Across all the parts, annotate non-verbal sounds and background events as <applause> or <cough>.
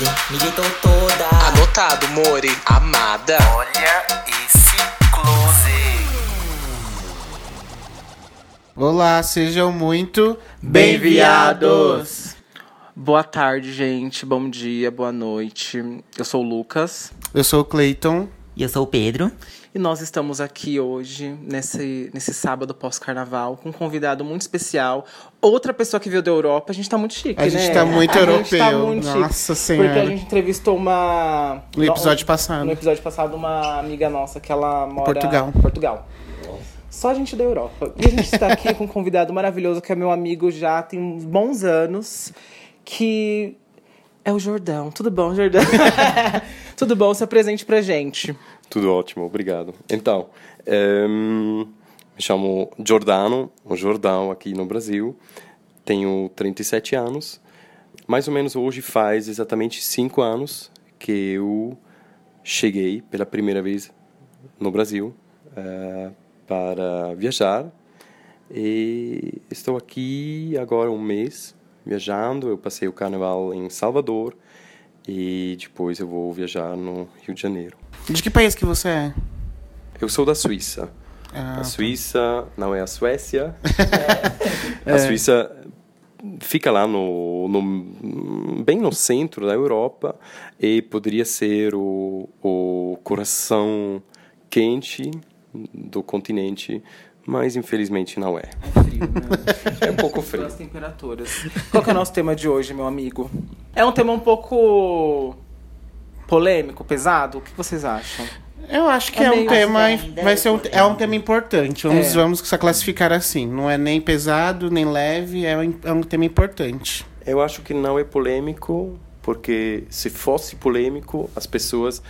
me deitou toda. Anotado, Mori, amada. Olha esse close. Olá, sejam muito Bem-viados! Boa tarde, gente. Bom dia, boa noite. Eu sou o Lucas Eu sou o Clayton. E eu sou o Pedro. E nós estamos aqui hoje, nesse, nesse sábado pós-carnaval, com um convidado muito especial. Outra pessoa que veio da Europa. A gente tá muito chique, A né? gente tá muito a europeu. Gente tá muito chique, Nossa Senhora. Porque a gente entrevistou uma. No episódio passado. No episódio passado, uma amiga nossa que ela mora Portugal. em Portugal. Só a gente da Europa. E a gente está aqui com um convidado maravilhoso, que é meu amigo já tem uns bons anos, que é o Jordão. Tudo bom, Jordão? <laughs> Tudo bom? Se apresente pra gente. Tudo ótimo, obrigado. Então, ehm, me chamo Giordano, o Jordão aqui no Brasil. Tenho 37 anos. Mais ou menos hoje faz exatamente 5 anos que eu cheguei pela primeira vez no Brasil eh, para viajar. E estou aqui agora um mês viajando. Eu passei o carnaval em Salvador e depois eu vou viajar no Rio de Janeiro. De que país que você é? Eu sou da Suíça. Ah, a Suíça não é a Suécia. <laughs> A Suíça fica lá no, no- bem no centro da Europa e poderia ser o, o coração quente do continente, mas infelizmente não é. É frio, né? É um pouco frio. As temperaturas. Qual que é o nosso tema de hoje, meu amigo? É um tema um pouco polêmico, pesado? O que vocês acham? Eu acho que É é, um tema. ainda Vai é ser um, é um tema importante. Vamos, É. vamos classificar assim. Não é nem pesado, nem leve, é um, é um tema importante. Eu acho que não é polêmico, porque se fosse polêmico, as pessoas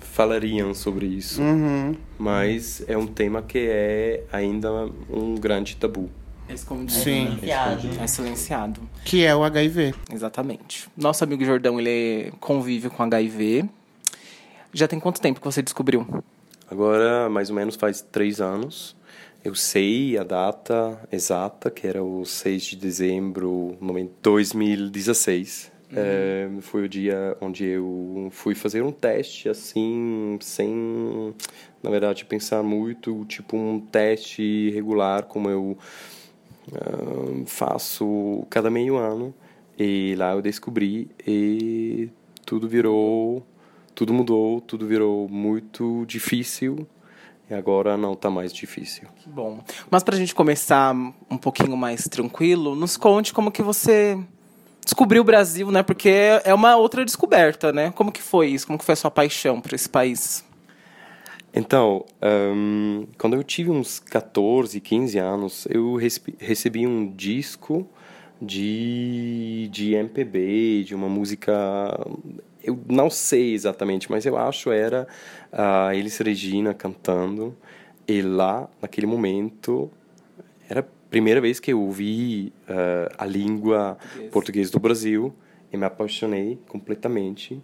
falariam sobre isso. Uhum. Mas é um tema que é ainda um grande tabu. É escondido. Sim. Silenciado. É silenciado. Que é o HIV. Exatamente. Nosso amigo Jordão, ele convive com HIV. Já tem quanto tempo que você descobriu? Agora, mais ou menos faz três anos. Eu sei a data exata, que era o 6 de dezembro de 2016. É, foi o dia onde eu fui fazer um teste, assim, sem, na verdade, pensar muito, tipo um teste regular, como eu ah, faço cada meio ano. E lá eu descobri e tudo virou, tudo mudou, tudo virou muito difícil. E agora não está mais difícil. Bom. Mas pra gente começar um pouquinho mais tranquilo, nos conte como que você descobriu o Brasil, né? Porque é uma outra descoberta, né? Como que foi isso? Como que foi a sua paixão por esse país? Então, ahn, quando eu tive uns 14, 15 anos, eu recebi um disco de, de MPB, de uma música. Eu não sei exatamente, mas eu acho era a Elis Regina cantando. E lá, naquele momento, era primeira vez que eu ouvi ah, a língua portuguesa do Brasil e me apaixonei completamente.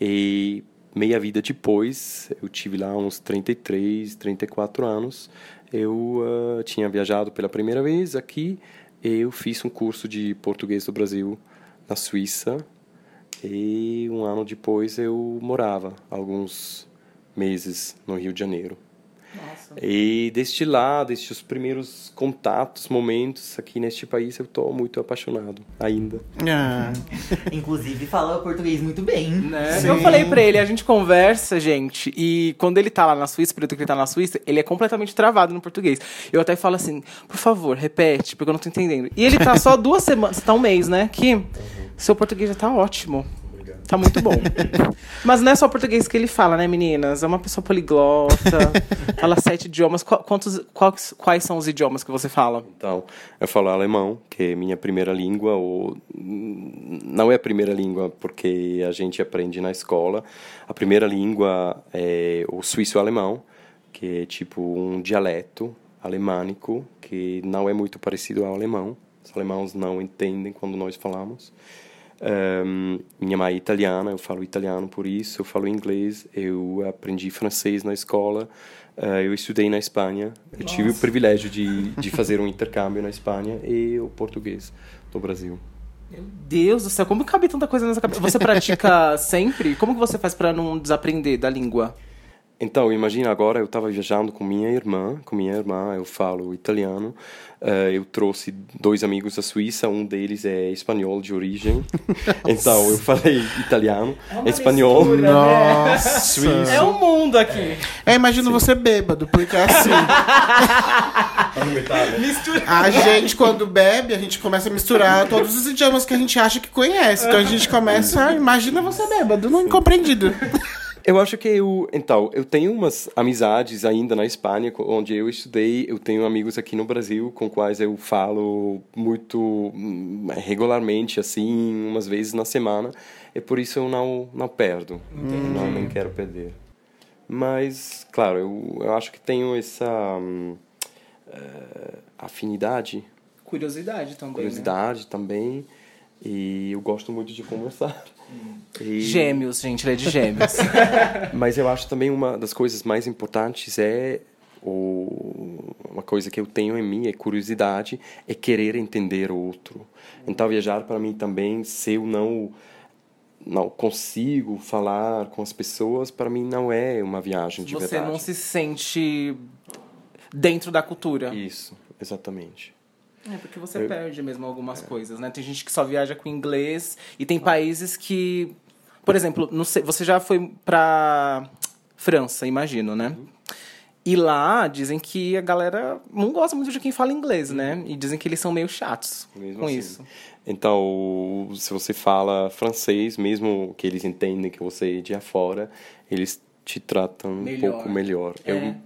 E meia vida depois, eu tive lá uns 33, 34 anos, eu ah, tinha viajado pela primeira vez aqui e eu fiz um curso de português do Brasil na Suíça. E um ano depois eu morava alguns meses no Rio de Janeiro. Nossa. E desde lá, desde os primeiros contatos, momentos aqui neste país, eu estou muito apaixonado ainda. Ah, <laughs> Inclusive fala português muito bem. Né? Sim. Eu falei pra ele, a gente conversa, gente, e quando ele tá lá na Suíça, período que ele tá na Suíça, ele é completamente travado no português. Eu até falo assim, por favor, repete, porque eu não tô entendendo. E ele tá só duas semanas, tá um mês, né? Que seu português já tá ótimo. Tá muito bom. <laughs> Mas não é só português que ele fala, né, meninas? É uma pessoa poliglota, <laughs> fala sete idiomas. Qu- quantos, quais, quais são os idiomas que você fala? Então, eu falo alemão, que é minha primeira língua, ou não é a primeira língua porque a gente aprende na escola. A primeira língua é o suíço-alemão, que é tipo um dialeto alemânico, que não é muito parecido ao alemão. Os alemãos não entendem quando nós falamos. Ehm, minha mãe é italiana, eu falo italiano por isso, eu falo inglês, eu aprendi francês na escola, eh, eu estudei na Espanha, eu tive o privilégio de, de fazer um intercâmbio na Espanha e o português do Brasil. Meu Deus do céu, como cabe tanta coisa nessa cabeça? Você pratica <laughs> sempre? Como que você faz pra não desaprender da língua? Então, imagina agora, eu estava viajando com minha irmã, com minha irmã, eu falo italiano. Eh, eu trouxe dois amigos da Suíça, um deles é espanhol de origem. <laughs> então, eu falei italiano, espanhol, mistura, né? Nossa. <laughs> suíço. É um mundo aqui. É, imagino você bêbado, porque assim, Mistura. a gente quando bebe, a gente começa a misturar todos os idiomas que a gente acha que conhece. Então a gente começa, imagina você bêbado, não incompreendido. Eu acho que eu, então, eu tenho umas amizades ainda na Espanha, onde eu estudei. Eu tenho amigos aqui no Brasil com quais eu falo muito hum, regularmente, assim, umas vezes na semana. E por isso eu não não perdo, não nem quero perder. Mas, claro, eu, eu acho que tenho essa hum, eh, afinidade, Curiosidade também. né? curiosidade também. E eu gosto muito de conversar. E- Gêmeos, gente, ele é de gêmeos. <laughs> Mas eu acho também uma das coisas mais importantes é o, uma coisa que eu tenho em mim é curiosidade, é querer entender o outro. Então viajar para mim também, se eu não não consigo falar com as pessoas, para mim não é uma viagem de você verdade. não se sente dentro da cultura. Isso, exatamente. É, porque você perde mesmo algumas coisas, né? Tem gente que só viaja com inglês e tem países que... Por exemplo, não sei, você já foi pra França, imagino, né? E lá dizem que a galera não gosta muito de quem fala inglês, né? E dizem que eles são meio chatos Mesmo com assim. isso. Então, se você fala francês, mesmo que eles entendem que você é de afora, eles te tratam um Melhor. pouco melhor. É. Eu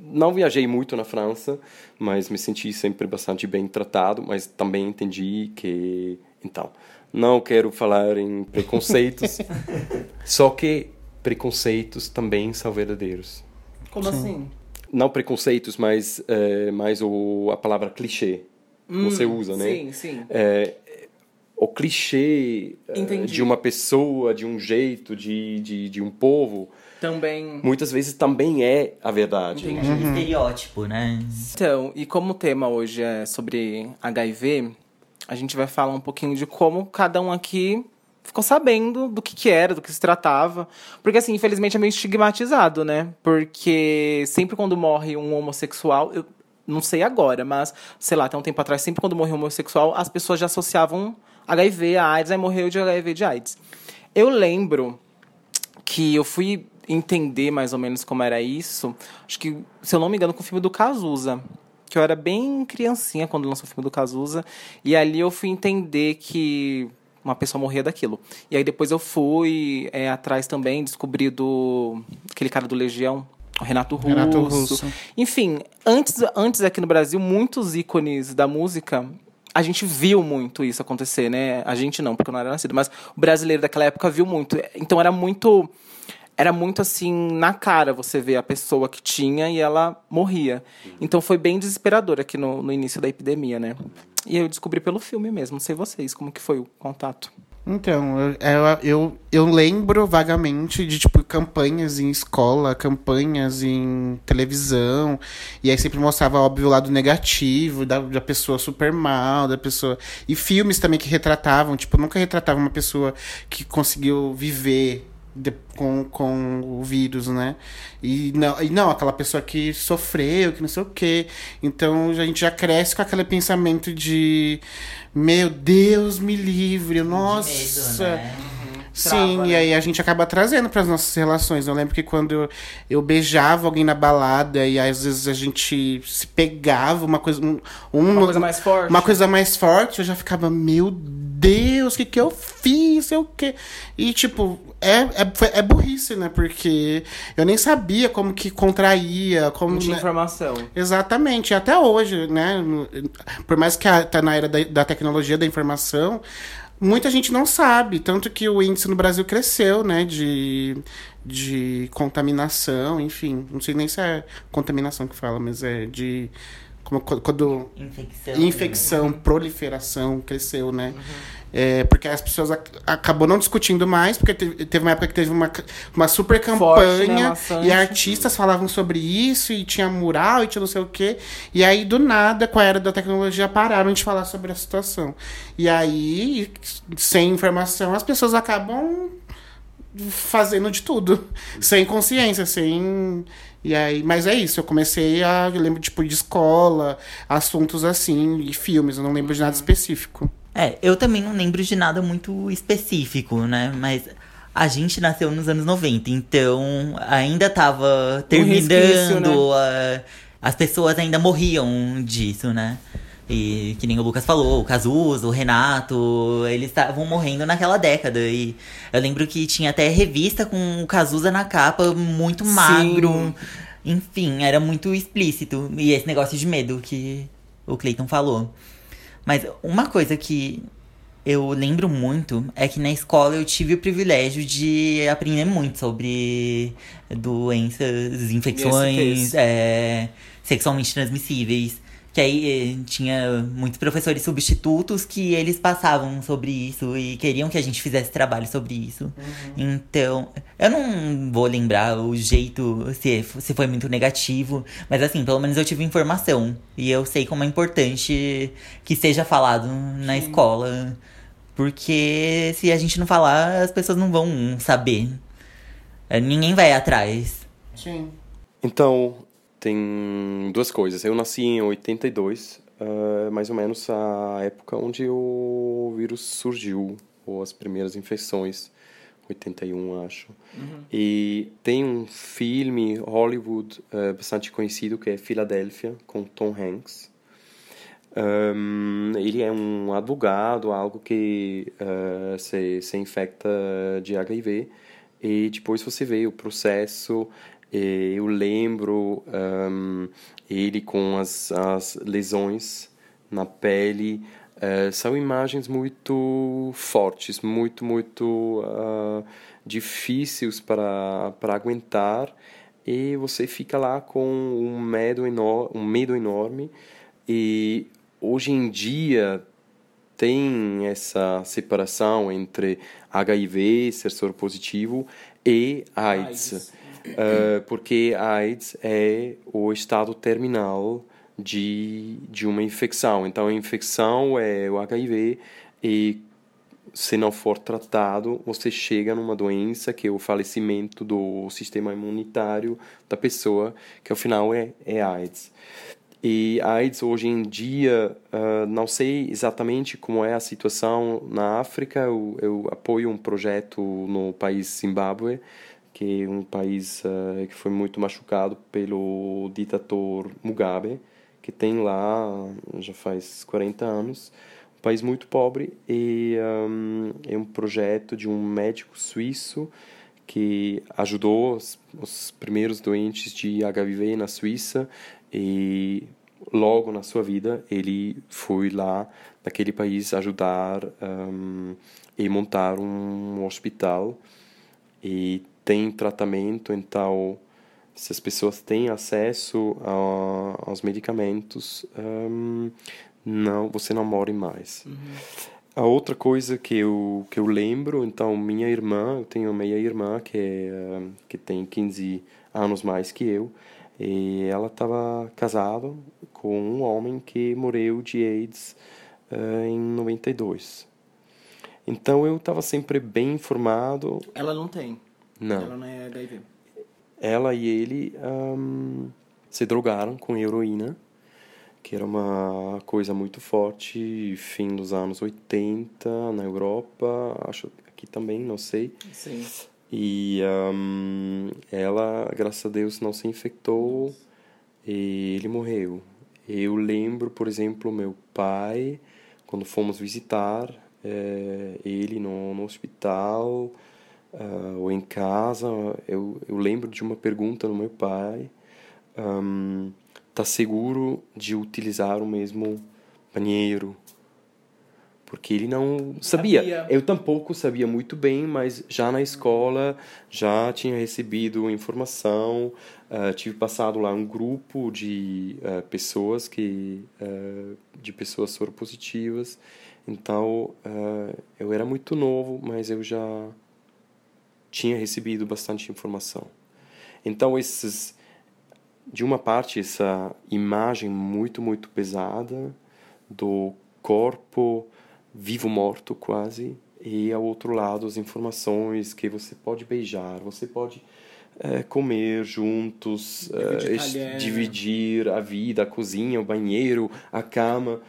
não viajei muito na França, mas me senti sempre bastante bem tratado, mas também entendi que, então, não quero falar em preconceitos, <laughs> só que preconceitos também são verdadeiros. Como assim? Não preconceitos, mas é, mais o, a palavra clichê. você usa, né? Sim, sim. é, o clichê eh, Entendi. de uma pessoa, de um jeito, de, de, de um povo, Também... muitas vezes também é a verdade. Entendi. Estereótipo, né? Então, e como o tema hoje é sobre HIV, a gente vai falar um pouquinho de como cada um aqui ficou sabendo do que, que era, do que se tratava. Porque, assim, infelizmente é meio estigmatizado, né? Porque sempre quando morre um homossexual. Eu não sei agora, mas, sei lá, até um tempo atrás, sempre quando morreu um homossexual, as pessoas já associavam HIV a AIDS, aí morreu de HIV de AIDS. Eu lembro que eu fui entender mais ou menos como era isso, acho que, se eu não me engano, com o filme do Cazuza. Que eu era bem criancinha quando lançou o filme do Cazuza. E ali eu fui entender que uma pessoa morria daquilo. E aí depois eu fui é, atrás também, descobri do. aquele cara do Legião, o Renato Russo. Renato Russo. Enfim, antes, antes aqui no Brasil, muitos ícones da música a gente viu muito isso acontecer, né? A gente não, porque eu não era nascido, mas o brasileiro daquela época viu muito. Então era muito. Era muito assim, na cara você vê a pessoa que tinha e ela morria. Então foi bem desesperador aqui no, no início da epidemia, né? E eu descobri pelo filme mesmo, sei vocês, como que foi o contato. Então, eu, eu, eu, eu lembro vagamente de, tipo, campanhas em escola, campanhas em televisão, e aí sempre mostrava, óbvio, o lado negativo da, da pessoa super mal, da pessoa... E filmes também que retratavam, tipo, nunca retratava uma pessoa que conseguiu viver de- com, com o vírus, né? E não, e não, aquela pessoa que sofreu, que não sei o quê. Então a gente já cresce com aquele pensamento de meu Deus, me livre, nossa. Medo, né? Sim, Trava, e né? aí a gente acaba trazendo para as nossas relações. Eu lembro que quando eu, eu beijava alguém na balada e às vezes a gente se pegava, uma coisa. Um, um- Uma coisa mais forte. Uma coisa mais forte, eu já ficava, meu Deus, o que, que eu fiz? Sei o quê. E, tipo, é, é, é burrice, né? Porque eu nem sabia como que contraía, como. Não tinha né? informação. Exatamente, até hoje, né? Por mais que a- tá na era da, da tecnologia da informação, muita gente não sabe. Tanto que o índice no Brasil cresceu, né? De, de contaminação, enfim. Não sei nem se é contaminação que fala, mas é de como, quando Infecção. infecção, proliferação cresceu, né? Uhum. É, porque as pessoas ac acabou não discutindo mais, porque teve, teve uma época que teve uma, uma super Forte, né, campanha e artistas falavam sobre isso e tinha mural e tinha não sei o quê. E aí, do nada, com a era da tecnologia, pararam de falar sobre a situação. E aí, sem informação, as pessoas acabam fazendo de tudo, sem consciência, sem e aí, mas é isso, eu comecei a eu lembro tipo de escola, assuntos assim e filmes, eu não lembro de nada específico. É, eu também não lembro de nada muito específico, né? Mas a gente nasceu nos anos 90, então ainda tava terminando, resquício, né? a- as pessoas ainda morriam disso, né? E que nem o Lucas falou, o Cazuza, o Renato, eles estavam morrendo naquela década. E eu lembro que tinha até revista com o Cazuza na capa, muito Sim. magro. Enfim, era muito explícito. E esse negócio de medo que o Clayton falou. Mas uma coisa que eu lembro muito é que na escola eu tive o privilégio de aprender muito sobre doenças, infecções é, sexualmente transmissíveis. Que aí eh, tinha muitos professores substitutos que eles passavam sobre isso e queriam que a gente fizesse trabalho sobre isso. Então, eu não vou lembrar o jeito, se, se foi muito negativo, mas assim, pelo menos eu tive informação. E eu sei como é importante que seja falado na escola. Porque se a gente não falar, as pessoas não vão saber. Ninguém vai atrás. Sim. Então, tem duas coisas. Eu nasci em 82, ah, mais ou menos a época onde o vírus surgiu, ou as primeiras infecções, 81, acho. E tem um filme Hollywood ah, bastante conhecido que é Filadélfia, com Tom Hanks. Um, ele é um advogado, algo que uh, se, se infecta de HIV e depois você vê o processo. E eu lembro um, ele com as, as lesões na pele. uh, são imagens muito fortes, muito, muito uh, difíceis para, aguentar. E você fica lá com um medo, um medo enorme. E hoje em dia tem essa separação entre HIV, ser positivo, e AIDS. Uh, porque a AIDS é o estado terminal de, de uma infecção. Então, a infecção é o HIV e se não for tratado, você chega numa doença que é o falecimento do sistema imunitário da pessoa, que ao final é, é AIDS. E AIDS hoje em dia, uh, não sei exatamente como é a situação na África. Eu, eu apoio um projeto no país Zimbábue, que é um país uh, que foi muito machucado pelo ditador Mugabe, que tem lá já faz 40 anos. Um país muito pobre e um, é um projeto de um médico suíço que ajudou os, os primeiros doentes de HIV na Suíça e logo na sua vida ele foi lá naquele país ajudar um, e montar um hospital e tem tratamento então se as pessoas têm acesso a, aos medicamentos um, não você não morre mais a outra coisa que eu que eu lembro então minha irmã eu tenho uma meia irmã que é, que tem 15 anos mais que eu e ela estava casada com um homem que morreu de AIDS uh, em 92. Então eu estava sempre bem informado. Ela não tem. Não. Ela não é HIV. Ela e ele um, se drogaram com heroína, que era uma coisa muito forte, fim dos anos 80 na Europa, acho que aqui também, não sei. Sim. E um, ela, graças a Deus, não se infectou e ele morreu. Eu lembro, por exemplo, meu pai, quando fomos visitar eh, ele no, no hospital uh, ou em casa, eu, eu lembro de uma pergunta no meu pai: um, tá seguro de utilizar o mesmo banheiro? porque ele não sabia. Sabia. Eu tampouco sabia muito bem, mas já na escola já tinha recebido informação, ah, tive passado lá um grupo de ah, pessoas que ah, de pessoas soropositivas. Então, ah, eu era muito novo, mas eu já tinha recebido bastante informação. Então, esses de uma parte essa imagem muito muito pesada do corpo vivo morto quase e ao outro lado as informações que você pode beijar você pode eh, comer juntos Dividir eh, dividir a vida a cozinha o banheiro a cama.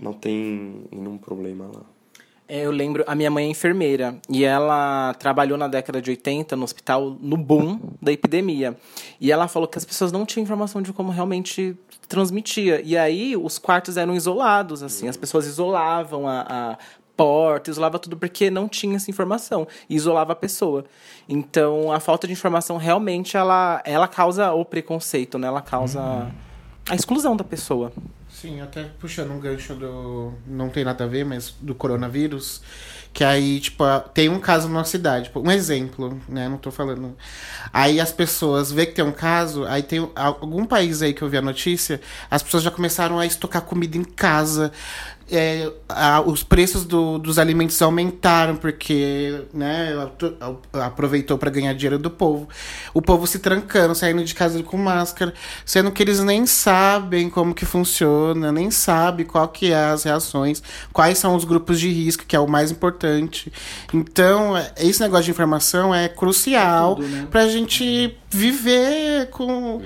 Não tem nenhum problema lá. É, Eu lembro, a minha mãe é enfermeira e ela trabalhou na década de 80 no hospital no boom da epidemia. E ela falou que as pessoas não tinham informação de como realmente transmitia. E aí os quartos eram isolados, assim, as pessoas isolavam a, a porta, isolava tudo porque não tinha essa informação, e isolava a pessoa. Então a falta de informação realmente ela, ela causa o preconceito, né? Ela causa a exclusão da pessoa. Sim, até puxando um gancho do. Não tem nada a ver, mas do coronavírus. Que aí, tipo, tem um caso na cidade. tipo, Um exemplo, né? Não tô falando. Aí as pessoas vê que tem um caso, aí tem algum país aí que eu vi a notícia, as pessoas já começaram a estocar comida em casa. É, a- os preços do- dos alimentos aumentaram porque né, aproveitou para ganhar dinheiro do povo. O povo se trancando, saindo de casa com máscara, sendo que eles nem sabem como que funciona, nem sabem qual que é as reações, quais são os grupos de risco, que é o mais importante. Então, é- esse negócio de informação é crucial Tudo, né? pra gente viver com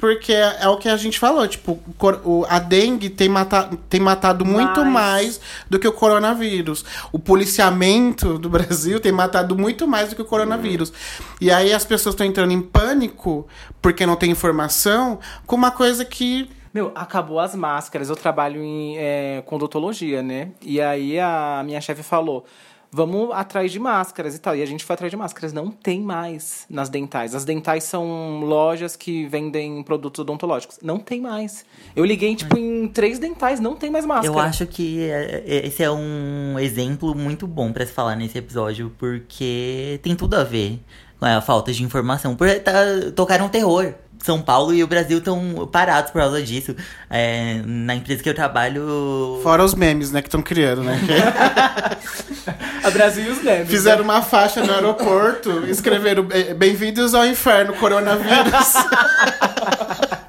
porque é, é o que a gente falou, tipo, o a dengue tem, mata, tem matado muito Mais. mais do que o coronavírus. O policiamento do <laughs> Brasil tem matado muito mais do que o coronavírus. E aí as pessoas estão entrando em pânico porque não tem informação com uma coisa que. Meu, acabou as máscaras. Eu trabalho em, é, com odontologia, né? E aí a minha chefe falou: vamos atrás de máscaras e tal. E a gente foi atrás de máscaras. Não tem mais nas dentais. As dentais são lojas que vendem produtos odontológicos. Não tem mais. Eu liguei, tipo, em três dentais, não tem mais máscara. Eu acho que é- é- esse é um exemplo muito bom pra se falar nesse episódio, porque tem tudo a ver com a falta de informação. Porque tá, tocaram terror. São Paulo e o Brasil estão parados por causa disso. É, na empresa que eu trabalho. Fora os memes, né, que estão criando, né? <laughs> A Brasil e os memes. Fizeram uma faixa no aeroporto, escreveram "Bem- Bem-vindos ao inferno, coronavírus. <laughs>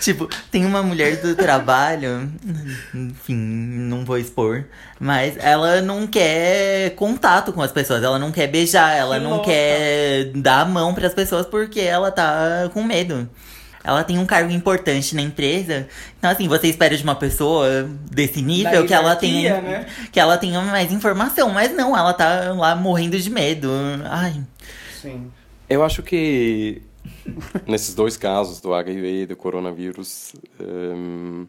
Tipo, tem uma mulher do <laughs> trabalho, enfim, não vou expor, mas ela não quer contato com as pessoas, ela não quer beijar, ela Que não louca. quer dar a mão pras pessoas porque ela tá com medo. Ela tem um cargo importante na empresa, então assim, você espera de uma pessoa desse nível que ela tenha né? que ela tenha mais informação, mas não, ela tá lá morrendo de medo. Ai, Sim. Eu acho que <laughs> nesses dois casos, do HIV e do coronavírus, hum,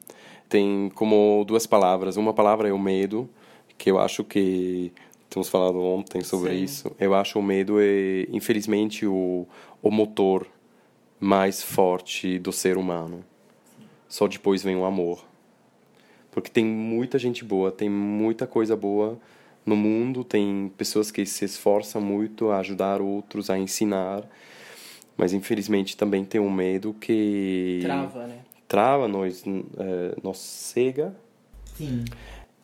tem como duas palavras. Uma palavra é o medo, que eu acho que temos falado ontem sobre Sim. isso. Eu acho o medo é, infelizmente, o, o motor mais forte do ser humano. Só depois vem o amor. Porque tem muita gente boa, tem muita coisa boa no mundo, tem pessoas que se esforçam muito a ajudar outros, a ensinar, mas infelizmente também tem um medo que Trava, né? trava, nós, eh, nos cega. sim.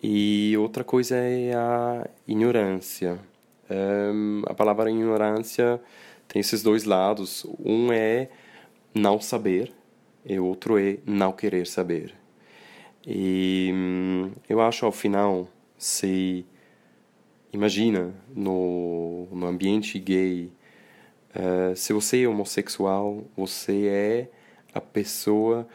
E outra coisa é a ignorância. Ehm, a palavra ignorância tem esses dois lados. Um é não saber e o outro é não querer saber. E hum, eu acho ao final, se imagina no, no ambiente gay, eh, se você é homossexual, você é a pessoa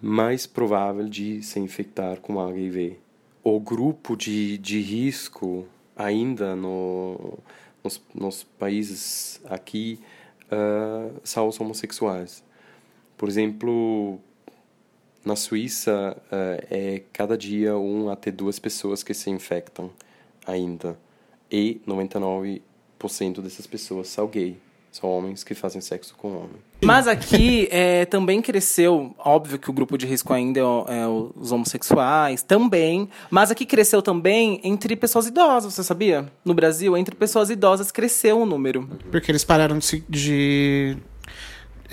mais provável de se infectar com HIV. O grupo de, de risco ainda no, nos, nos países aqui eh, são os homossexuais. Por exemplo, na Suíça eh, é cada dia um até duas pessoas que se infectam ainda e 99% dessas pessoas são gay. São homens que fazem sexo com homem. Mas aqui é, também cresceu, óbvio que o grupo de risco ainda é, é os homossexuais, também. Mas aqui cresceu também entre pessoas idosas, você sabia? No Brasil, entre pessoas idosas cresceu o número. Porque eles pararam de de,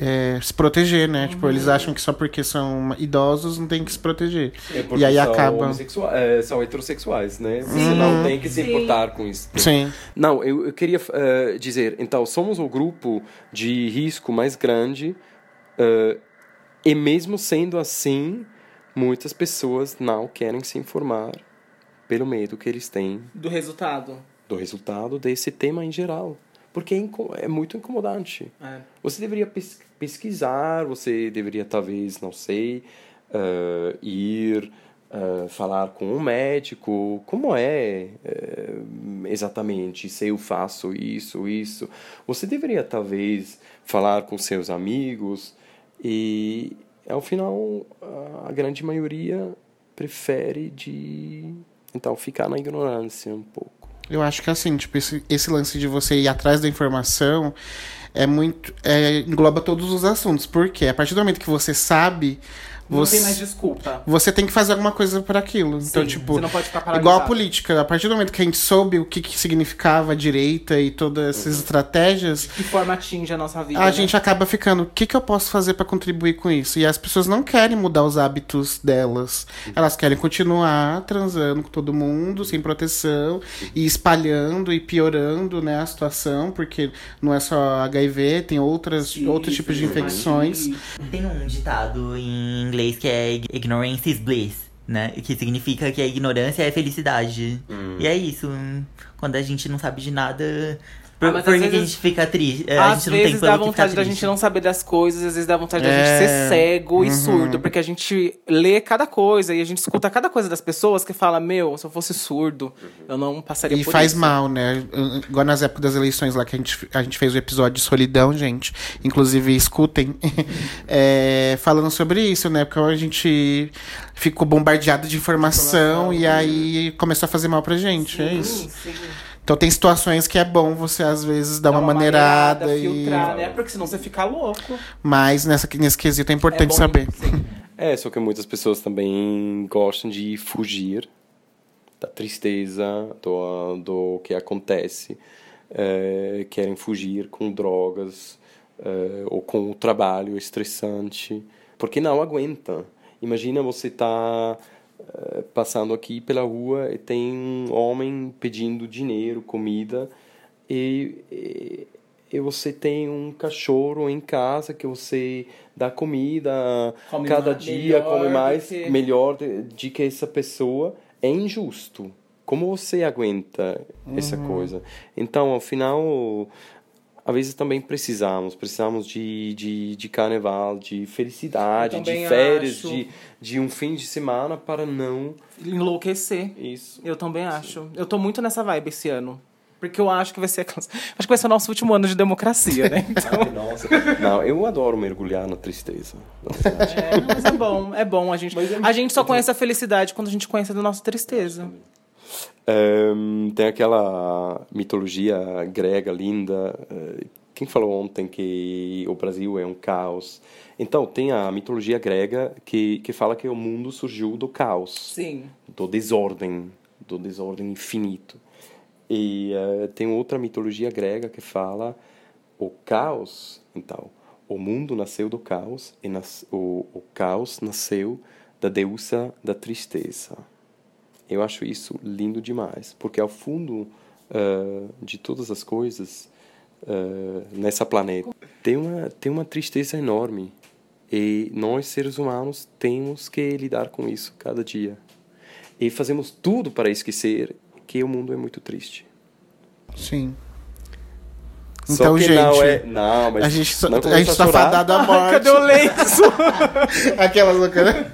é, se proteger, né? Tipo, eles acham que só porque são idosos não tem que se proteger. e aí são acaba. é, são heterossexuais, né? Você não tem que se importar com isso. Sim. Não, eu, eu queria eh, dizer, então, somos o grupo de risco mais grande eh, e mesmo sendo assim, muitas pessoas não querem se informar pelo medo que eles têm Do resultado. do resultado desse tema em geral. Porque é, é muito incomodante. É. Você deveria pes- pesquisar, você deveria talvez, não sei, eh, ir eh, falar com um médico, como é eh, exatamente se eu faço isso, isso. Você deveria talvez falar com seus amigos e ao final a grande maioria prefere de então ficar na ignorância um pouco. Eu acho que assim, tipo, esse, esse lance de você ir atrás da informação é muito. é, engloba todos os assuntos. Porque a partir do momento que você sabe, Não você. tem mais desculpa. Você tem que fazer alguma coisa por aquilo. então, Sim, tipo, você não pode ficar paralisado. igual a política. A partir do momento que a gente soube o que, que significava a direita e todas essas estratégias, Que forma atinge a nossa vida. a né? gente acaba ficando, o que, que eu posso fazer pra contribuir com isso? E as pessoas não querem mudar os hábitos delas. Elas querem continuar transando com todo mundo, sem proteção, e espalhando e piorando né, a situação, porque não é só HIV, tem outras, outros tipos de infecções. Tem um ditado em inglês que é ignorance is bliss, né? Que significa que a ignorância é felicidade. E é isso. Quando a gente não sabe de nada. Por, Ah, mas por às que que a vezes- gente fica triste? A Às gente não tem vezes dá vontade da gente não saber das coisas, às vezes dá vontade da É. gente ser cego e surdo, porque a gente lê cada coisa e a gente escuta cada coisa das pessoas que fala, meu, se eu fosse surdo, eu não passaria E por faz isso. mal, né? Igual nas épocas das eleições lá que a gente, a gente fez o episódio de solidão, gente. Inclusive, escutem. <laughs> É, falando sobre isso, né? Porque a gente ficou bombardeado de informação, e aí começou a fazer mal pra gente. é isso. Sim, sim. Então tem situações que é bom você, às vezes, dar uma, maneirada. e... filtrar, né? Porque senão você fica louco. Mas nessa, nesse quesito é importante bom, saber. sim. É, só que muitas pessoas também gostam de fugir da tristeza, do, do que acontece. É, querem fugir com drogas é, ou com o trabalho estressante, porque não aguenta. Imagina você tá é, passando aqui pela rua e tem um homem pedindo dinheiro, comida, e, e, e você tem um cachorro em casa que você dá comida Come cada ma- dia, come mais, que- melhor de, de que essa pessoa, é injusto. Como você aguenta essa Uhum. coisa? Então, ao final, às vezes também precisamos. Precisamos de, de, de carnaval, de felicidade, de férias, acho. de, de um fim de semana para não Enlouquecer. isso. Eu também acho. Eu tô muito nessa vibe esse ano. Porque eu acho que vai ser Acho que vai ser o nosso último ano de democracia, né? <laughs> Então, Nossa. Não, eu adoro mergulhar na tristeza. é, mas é bom, é bom. A gente, é- a gente só conhece a felicidade quando a gente conhece a nossa tristeza. Ehm, tem aquela mitologia grega linda. eh, quem falou ontem que o Brasil é um caos? Então, tem a mitologia grega que, que fala que o mundo surgiu do caos, Sim. do desordem, do desordem infinito. E eh, tem outra mitologia grega que fala o caos, então, o mundo nasceu do caos e nas, o, o caos nasceu da deusa da tristeza. Eu acho isso lindo demais, porque ao fundo eh, de todas as coisas eh, nessa planeta tem uma tem uma tristeza enorme e nós seres humanos temos que lidar com isso cada dia e fazemos tudo para esquecer que o mundo é muito triste. Sim. Só Então, que gente, não é, não, mas a gente, só- não a gente tá fadado à morte. Cadê o lenço? <laughs> Aquelas loucas, né?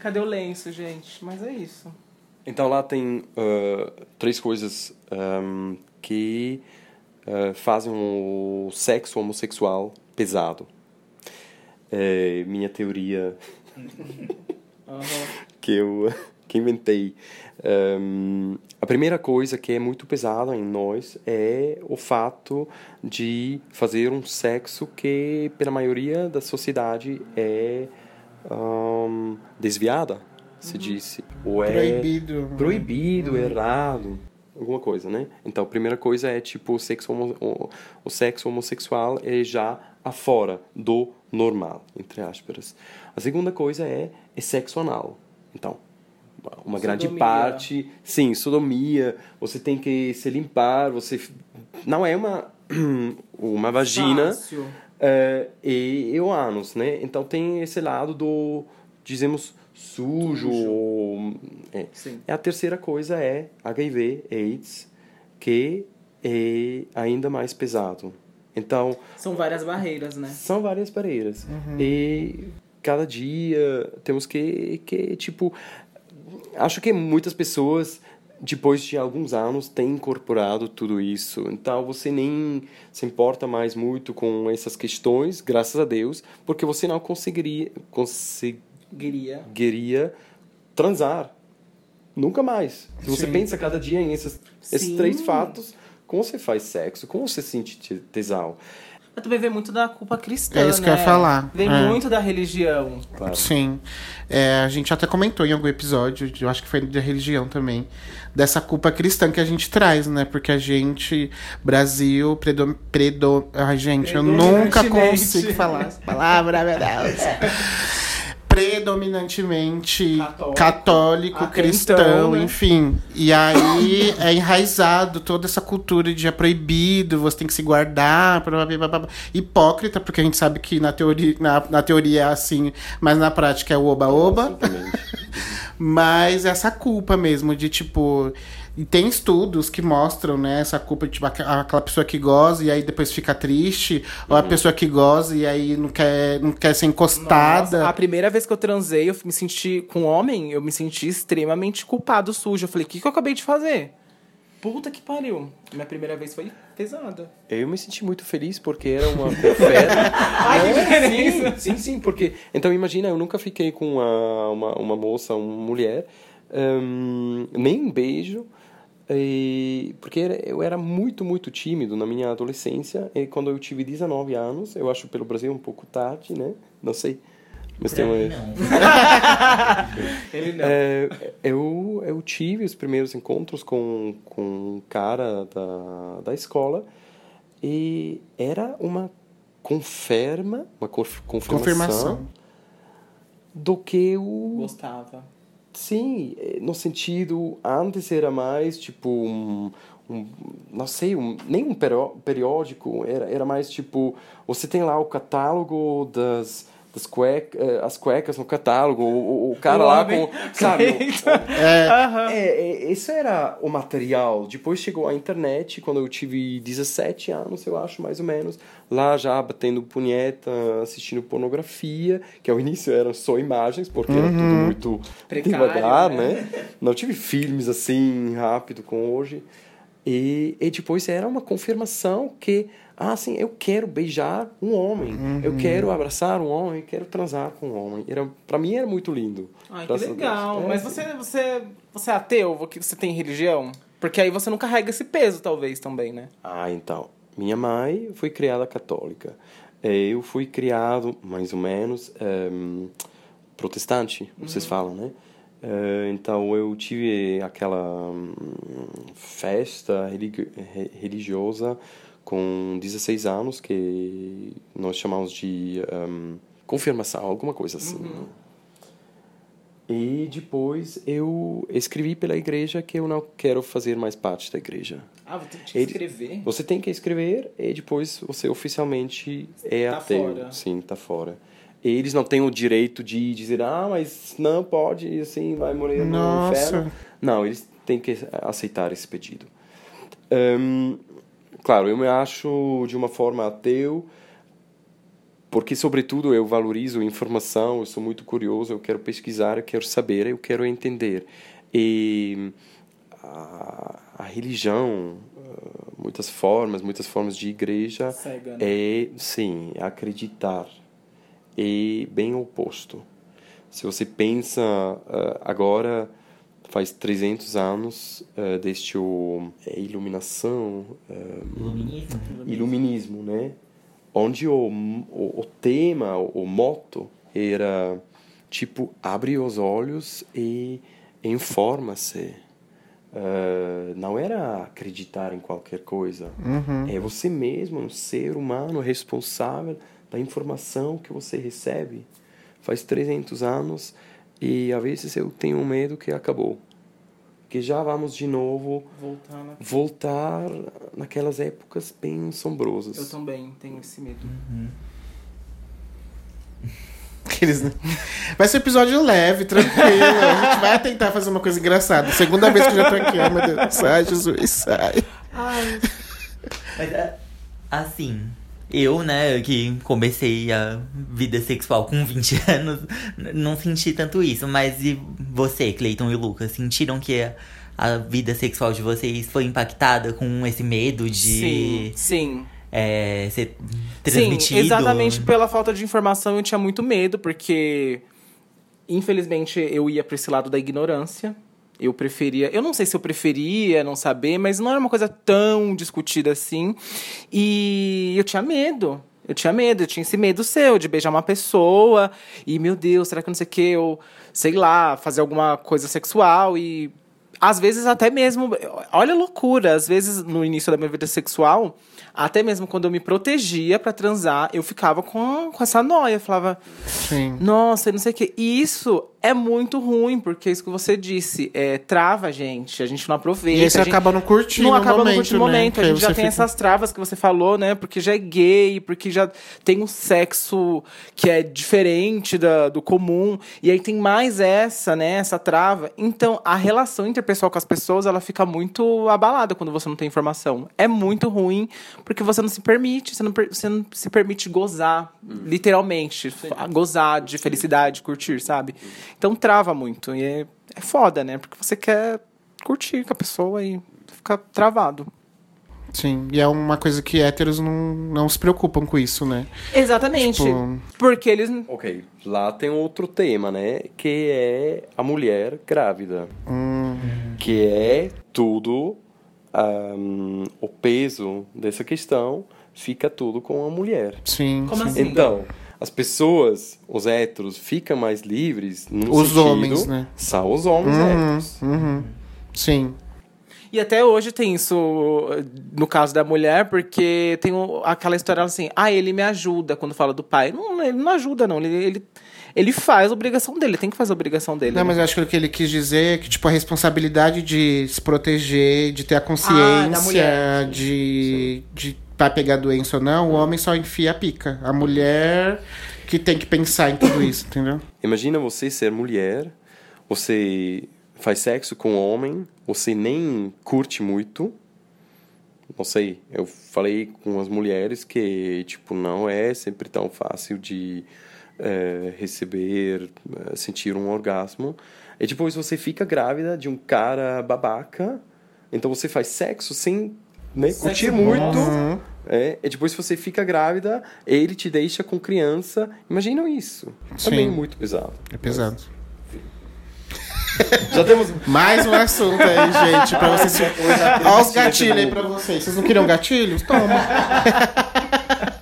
Cadê o lenço, gente? Mas é isso. Então lá tem uh, três coisas um, que uh, fazem o sexo homossexual pesado. É minha teoria que eu <laughs> que inventei. Ahm, a primeira coisa que é muito pesada em nós é o fato de fazer um sexo que, pela maioria da sociedade, é ahm, desviada, se disse. Ou é Proibido. proibido, errado, alguma coisa, né? Então, a primeira coisa é tipo o sexo, homo, o, sexo homossexual é já afora do normal, entre aspas. A segunda coisa é, é sexo anal. Então, uma grande Sodomia. parte, sim, sodomia, você tem que se limpar, você não é uma <clears throat> uma vagina é, e, e o ânus, né? Então tem esse lado do, dizemos, sujo. Ou- é. A terceira coisa é HIV, AIDS, que é ainda mais pesado. Então, São várias barreiras, né? são várias barreiras. E cada dia temos que, que, tipo... Acho que muitas pessoas, depois de alguns anos, têm incorporado tudo isso. Então, você nem se importa mais muito com essas questões, graças a Deus, porque você não conseguiria, Guiria. transar. Nunca mais. Se você Sim. pensa cada dia em esses, esses três fatos, como você faz sexo? Como você sente te- tesão? Mas também vem muito da culpa cristã, É isso que né? eu ia falar. Vem É. muito da religião. Claro. Sim. É, a gente até comentou em algum episódio, eu acho que foi da religião também, dessa culpa cristã que a gente traz, né? Porque a gente, Brasil, predom... predom... Ai, gente, eu nunca consigo falar essa palavra, meu Deus. <laughs> Predominantemente Católico. católico, Até cristão, então, né? enfim. E aí é enraizado toda essa cultura de é proibido, você tem que se guardar, blá, blá, blá, blá. hipócrita, porque a gente sabe que na teoria, na, na teoria é assim, mas na prática é o oba-oba. <laughs> Mas essa culpa mesmo de tipo. E tem estudos que mostram, né, essa culpa, tipo, aqu- aquela pessoa que goza e aí depois fica triste, ou a pessoa que goza e aí não quer, não quer ser encostada. Nossa, a primeira vez que eu transei, eu me senti com homem, eu me senti extremamente culpado, sujo. Eu falei, o que, que eu acabei de fazer? Puta que pariu. Minha primeira vez foi pesada. Eu me senti muito feliz porque era uma oferta. <laughs> Ai, que diferença. sim, sim, sim, porque então imagina, eu nunca fiquei com uma uma, uma moça, uma mulher, hum, nem um beijo. E, porque eu era muito, muito tímido na minha adolescência. E quando eu tive 19 anos, eu acho pelo Brasil um pouco tarde, né? Não sei. Mas tem uma... Não. <laughs> Ele não. É, eu, eu tive os primeiros encontros com, com um cara da, da escola e era uma confirma, uma conf- confirmação, Confirmação. do que eu Gostava. Sim, eh, no sentido, antes era mais tipo um, um não sei, um, nem um perió- periódico, era, era mais tipo, você tem lá o catálogo das, das cuecas, as cuecas no catálogo, o, o- cara O lá homem. com, sabe? <laughs> É, É, é, isso era o material. Depois chegou a internet, quando eu tive 17 anos, eu acho, mais ou menos. Lá já batendo punheta, assistindo pornografia, que ao início eram só imagens, porque era tudo muito Precário, devagar, né? né? Não tive filmes assim, rápido, como hoje. E, e depois era uma confirmação que, ah, assim, eu quero beijar um homem, eu quero abraçar um homem, eu quero transar com um homem. Era, pra mim era muito lindo. Ai, que legal. É, Mas sim. você, você, você é ateu? Você tem religião? Porque aí você não carrega esse peso, talvez, também, né? Ah, então. Minha mãe foi criada católica. Eh, Eu fui criado, mais ou menos, ehm, protestante, vocês falam, né? Eh, então eu tive aquela hum, festa religi- re- religiosa com 16 anos que nós chamamos de hum, confirmação, alguma coisa assim. né? E depois eu escrevi pela igreja que eu não quero fazer mais parte da igreja. Ah, vou ter que escrever? Você tem que escrever e depois você oficialmente é Tá ateu. fora. Sim, tá fora. Eles não têm o direito de dizer, ah, mas não pode, assim, vai morrer no Nossa. inferno. Não, eles têm que aceitar esse pedido. Hum, claro, eu me acho de uma forma ateu, porque, sobretudo, eu valorizo informação, eu sou muito curioso, eu quero pesquisar, eu quero saber, eu quero entender. E a, a religião, ah, muitas formas, muitas formas de igreja, Cega, né? é, sim, acreditar. É bem oposto. Se você pensa ah, agora, faz 300 anos uh, deste o, é, iluminação, uh, Iluminismo. iluminismo, né? Onde o, o, o tema, o, o moto era tipo abre os olhos e informa-se. Uh, não era acreditar em qualquer coisa. É você mesmo, um ser humano responsável da informação que você recebe. Faz 300 anos e às vezes eu tenho medo que acabou. Que já vamos de novo Voltar na... voltar naquelas épocas bem Eu assombrosas. também tenho esse medo. <laughs> Aqueles, né? Vai ser um episódio leve, tranquilo. A gente vai tentar fazer uma coisa engraçada. Segunda vez que eu já tô aqui. Ai, meu Deus. Sai, Jesus, sai. Mas a- assim, eu, né, que comecei a vida sexual com 20 <laughs> anos, não senti tanto isso. Mas e você, Cleiton e Lucas, sentiram que a, a vida sexual de vocês foi impactada com esse medo de Sim, sim. é, ser transmitido? Sim, exatamente pela falta de informação eu tinha muito medo, porque infelizmente eu ia pra esse lado da ignorância. Eu preferia. Eu não sei se eu preferia não saber, mas não era uma coisa tão discutida assim. E eu tinha medo. Eu tinha medo, eu tinha esse medo seu de beijar uma pessoa e, meu Deus, será que eu não sei o que? Eu, sei lá, fazer alguma coisa sexual e. Às vezes até mesmo. Olha a loucura, às vezes no início da minha vida sexual, até mesmo quando eu me protegia pra transar, eu ficava com, com essa noia. Falava, Sim. nossa, não sei o quê. E isso é muito ruim, porque isso que você disse, é, trava a gente, a gente não aproveita. E aí você a gente acaba não curtindo não acaba momento, no curtindo o né? momento. A gente já tem fica- essas travas que você falou, né? Porque já é gay, porque já tem um sexo que é diferente da, do comum. E aí tem mais essa, né? Essa trava. Então, a relação interpessoal com as pessoas, ela fica muito abalada quando você não tem informação. É muito ruim, porque você não se permite, você não, você não se permite gozar, literalmente. fa- Gozar de felicidade, curtir, sabe? Então, trava muito. E é, é foda, né? Porque você quer curtir com a pessoa e fica travado. Sim. E é uma coisa que héteros não, não se preocupam com isso, né? Exatamente. Tipo- Porque eles. Ok, lá tem outro tema, né? Que é a mulher grávida. Que é tudo. ahm, o peso dessa questão fica tudo com a mulher. Sim. Como sim. assim? Então, as pessoas, os héteros, ficam mais livres no Os sentido, homens, né? São os homens héteros. Uhum. Sim. E até hoje tem isso no caso da mulher, porque tem aquela história assim: ah, ele me ajuda quando fala do pai. Não, ele não ajuda, não. Ele, ele, ele faz a obrigação dele, tem que fazer a obrigação dele. Não, né? mas eu acho que o que ele quis dizer é que, tipo, a responsabilidade de se proteger, de ter a Ah, da consciência mulher. de, de vai pegar doença ou não, o homem só enfia a pica. A mulher que tem que pensar em tudo isso, entendeu? Imagina você ser mulher, você faz sexo com homem, você nem curte muito. Não sei, eu falei com as mulheres que, tipo, não é sempre tão fácil de eh, receber, eh, sentir um orgasmo. E depois você fica grávida de um cara babaca, então você faz sexo sem né, curtir muito. É, e depois você fica grávida, ele te deixa com criança. Imagina isso. Também Sim. muito pesado. É pesado. Já temos. Mais um assunto aí, <laughs> gente, pra vocês. Olha os gatilhos aí pra vocês. Vocês não queriam gatilhos? Toma. <laughs>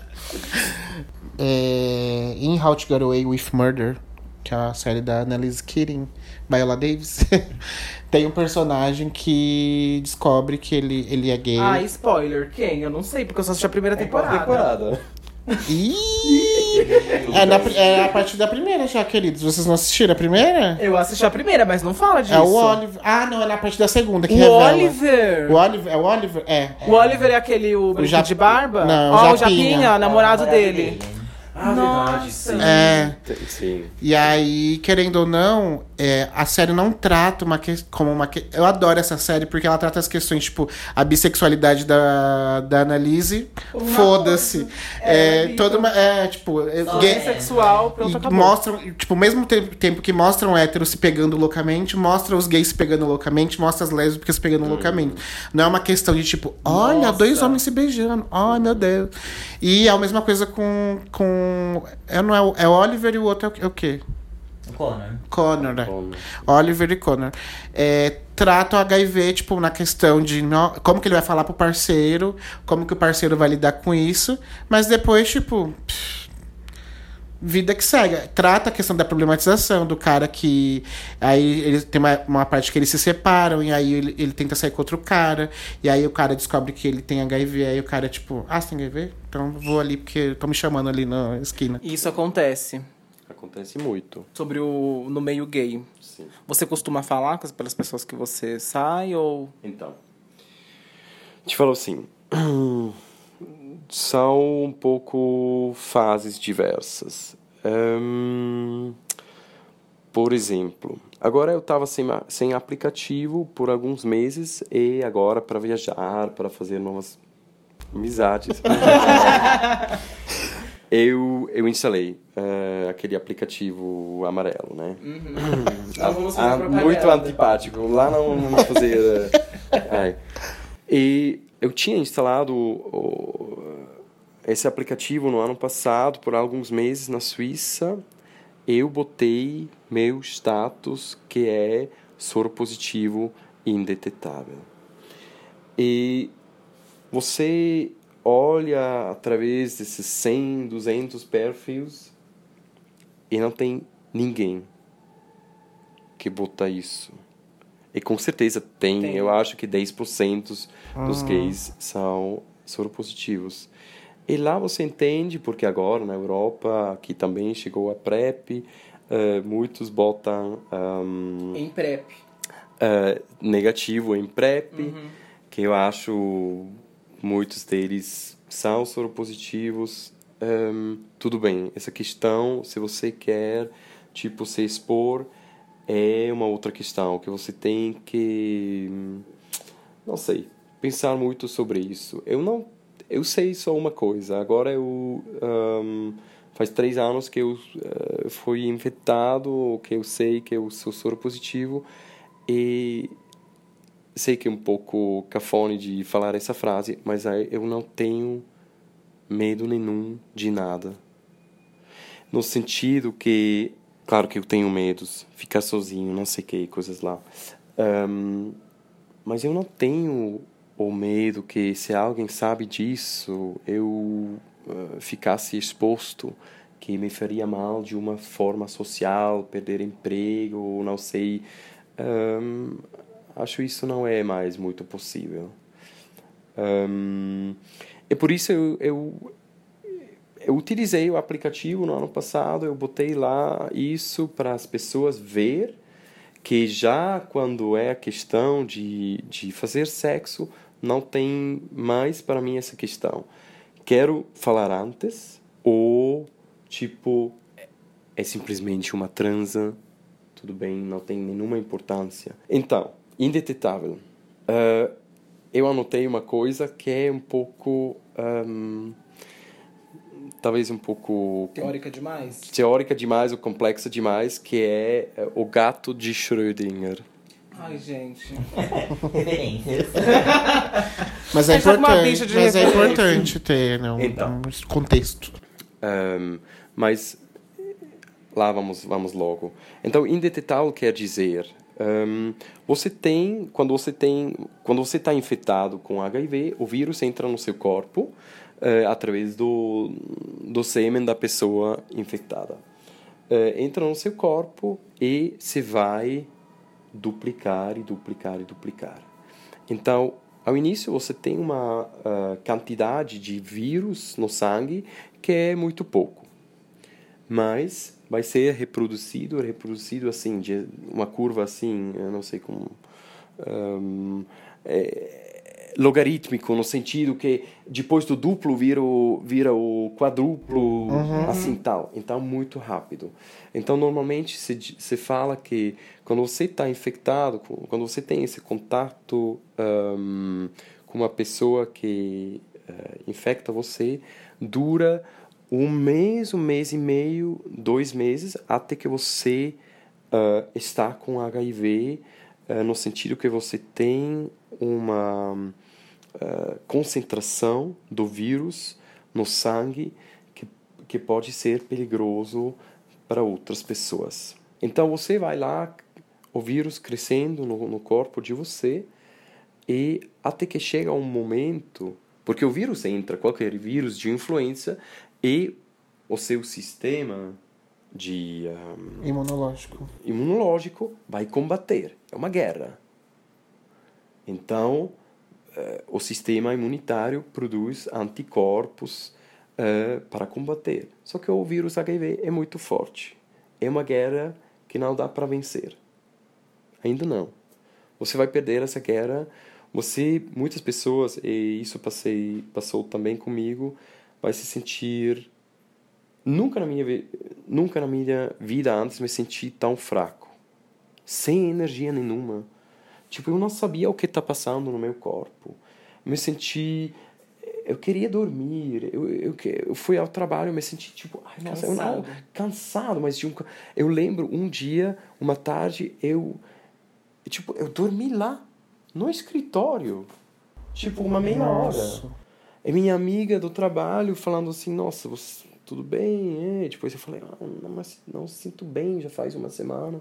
é, em How to Get Away with Murder, que é a série da Annalise Keating, Viola Davis, tem um personagem que descobre que ele, ele é gay. Ah, spoiler. Quem? Eu não sei, porque eu só assisti a primeira temporada. Temporada. Ih! <laughs> É, na, é a partir da primeira já, queridos. Vocês não assistiram a primeira? Eu assisti a primeira, mas não fala disso. É o Oliver. Ah, não, é na parte da segunda que O revela. Oliver. O Oliver, é o Oliver? É. O Oliver é aquele o, brinquedo Jap- de barba? Não, Ó, o Japinha. Japinha, namorado dele. Ah, verdade, sim. É. Sim. E aí, querendo ou não, é, a série não trata uma que, como uma que, Eu adoro essa série porque ela trata as questões, tipo, a bissexualidade da, da Annalise. Foda-se. É, toda uma. É, tipo. é, gay- Sexual, pronto, e acabou. mostram, tipo, ao mesmo tempo, tempo que mostram héteros se pegando loucamente, mostra os gays se pegando loucamente, mostra as lésbicas se pegando loucamente. Não é uma questão de tipo, olha, dois homens se beijando, ai meu Deus. E é a mesma coisa com. com é, não é, é Oliver e o outro é o, é o quê? O Connor. Connor, né? Connor. Oliver e Connor. É, trata o HIV, tipo, na questão de no- como que ele vai falar pro parceiro, como que o parceiro vai lidar com isso, mas depois, tipo. pff, Vida que segue. Trata a questão da problematização do cara que. Aí ele tem uma, uma parte que eles se separam, e aí ele, ele tenta sair com outro cara, e aí o cara descobre que ele tem HIV, aí o cara, tipo, ah, você tem HIV? Então vou ali porque estão me chamando ali na esquina. E Isso acontece Acontece muito. sobre o no meio gay. Sim. Você costuma falar com as, pelas pessoas que você sai ou Então, te falo assim, <clears throat> são um pouco fases diversas. Ahn, por exemplo, agora eu estava sem, sem aplicativo por alguns meses e agora para viajar, para fazer novas amizades. <laughs> eu, eu instalei eh, aquele aplicativo amarelo, né? Não vamos Ah, muito antipático. Lá não vamos fazer. eh, ai. E eu tinha instalado o- esse aplicativo no ano passado, por alguns meses na Suíça. Eu botei meu status que é soro positivo indetetável. E você olha através desses 100, 200 perfis e não tem ninguém que bota isso. E com certeza tem, Tem. eu acho que 10% dos gays são soropositivos. E lá você entende, porque agora na Europa, que também chegou a PrEP, eh, muitos botam ahm, em prep. eh, negativo em PrEP, que eu acho muitos deles são soropositivos. Ahm, tudo bem, essa questão, se você quer, tipo, se expor, é uma outra questão que você tem que, hum, não sei, pensar muito sobre isso. Eu não, eu sei só uma coisa. Agora eu ahm, faz três anos que eu eh, fui infectado, que eu sei que eu sou soropositivo e sei que é um pouco cafone de falar essa frase, mas eu não tenho medo nenhum de nada. No sentido que, claro que eu tenho medos, ficar sozinho, não sei que, coisas lá. Ahm, mas eu não tenho o medo que se alguém sabe disso, eu ah, ficasse exposto, que me faria mal de uma forma social, perder emprego, não sei. Ahm, acho isso não é mais muito possível. Ahm, e por isso eu, eu, eu utilizei o aplicativo no ano passado, eu botei lá isso para as pessoas ver que já quando é a questão de, de fazer sexo, não tem mais para mim essa questão. Quero falar antes ou, tipo, é simplesmente uma transa, tudo bem, não tem nenhuma importância. Então, indetetável. Ah, eu anotei uma coisa que é um pouco. ahm, talvez um pouco Teórica demais? teórica demais ou complexa demais, que é eh, o gato de Schrödinger. Ai, gente. Referências. <laughs> Mas é é importante, mas é importante ter né, um, Então. um contexto. Ahm, mas lá vamos, vamos logo. Então, indetetável quer dizer ahm, você tem quando você tem quando você está infectado com HIV, o vírus entra no seu corpo eh, através do do sêmen da pessoa infectada. Eh, entra no seu corpo e se vai duplicar e duplicar e duplicar. Então, ao início você tem uma ah, quantidade de vírus no sangue que é muito pouco, mas vai ser reproduzido, reproduzido assim, de uma curva assim, eu não sei como, ahm, é, logarítmico no sentido que depois do duplo vira o, vira o quadruplo, assim tal. Então muito rápido. Então normalmente se se fala que quando você está infectado, quando você tem esse contato ahm, com uma pessoa que eh, infecta você, dura um mês, um mês e meio, dois meses, até que você ah, está com HIV, ah, no sentido que você tem uma ah, concentração do vírus no sangue que, que pode ser perigoso para outras pessoas. Então você vai lá, o vírus crescendo no, no corpo de você, e até que chega um momento, porque o vírus entra, qualquer vírus de influenza, e o seu sistema de um, Imunológico. imunológico vai combater. É uma guerra. Então, eh, o sistema imunitário produz anticorpos eh, para combater. Só que o vírus HIV é muito forte. É uma guerra que não dá para vencer. Ainda não. Você vai perder essa guerra. Você, muitas pessoas, e isso passei, passou também comigo, vai se sentir Nunca na minha nunca na minha vida antes me senti tão fraco, sem energia nenhuma. Tipo, eu não sabia o que está passando no meu corpo. Me senti eu queria dormir. Eu, eu, eu fui ao trabalho, eu me senti tipo, ai, nossa, eu não, Cansado. cansado, mas de um, eu lembro um dia, uma tarde, eu tipo, eu dormi lá no escritório. Tipo, uma meia hora. E minha amiga do trabalho falando assim, nossa, você, tudo bem? É. Depois eu falei, ah, não, mas não sinto bem, já faz uma semana.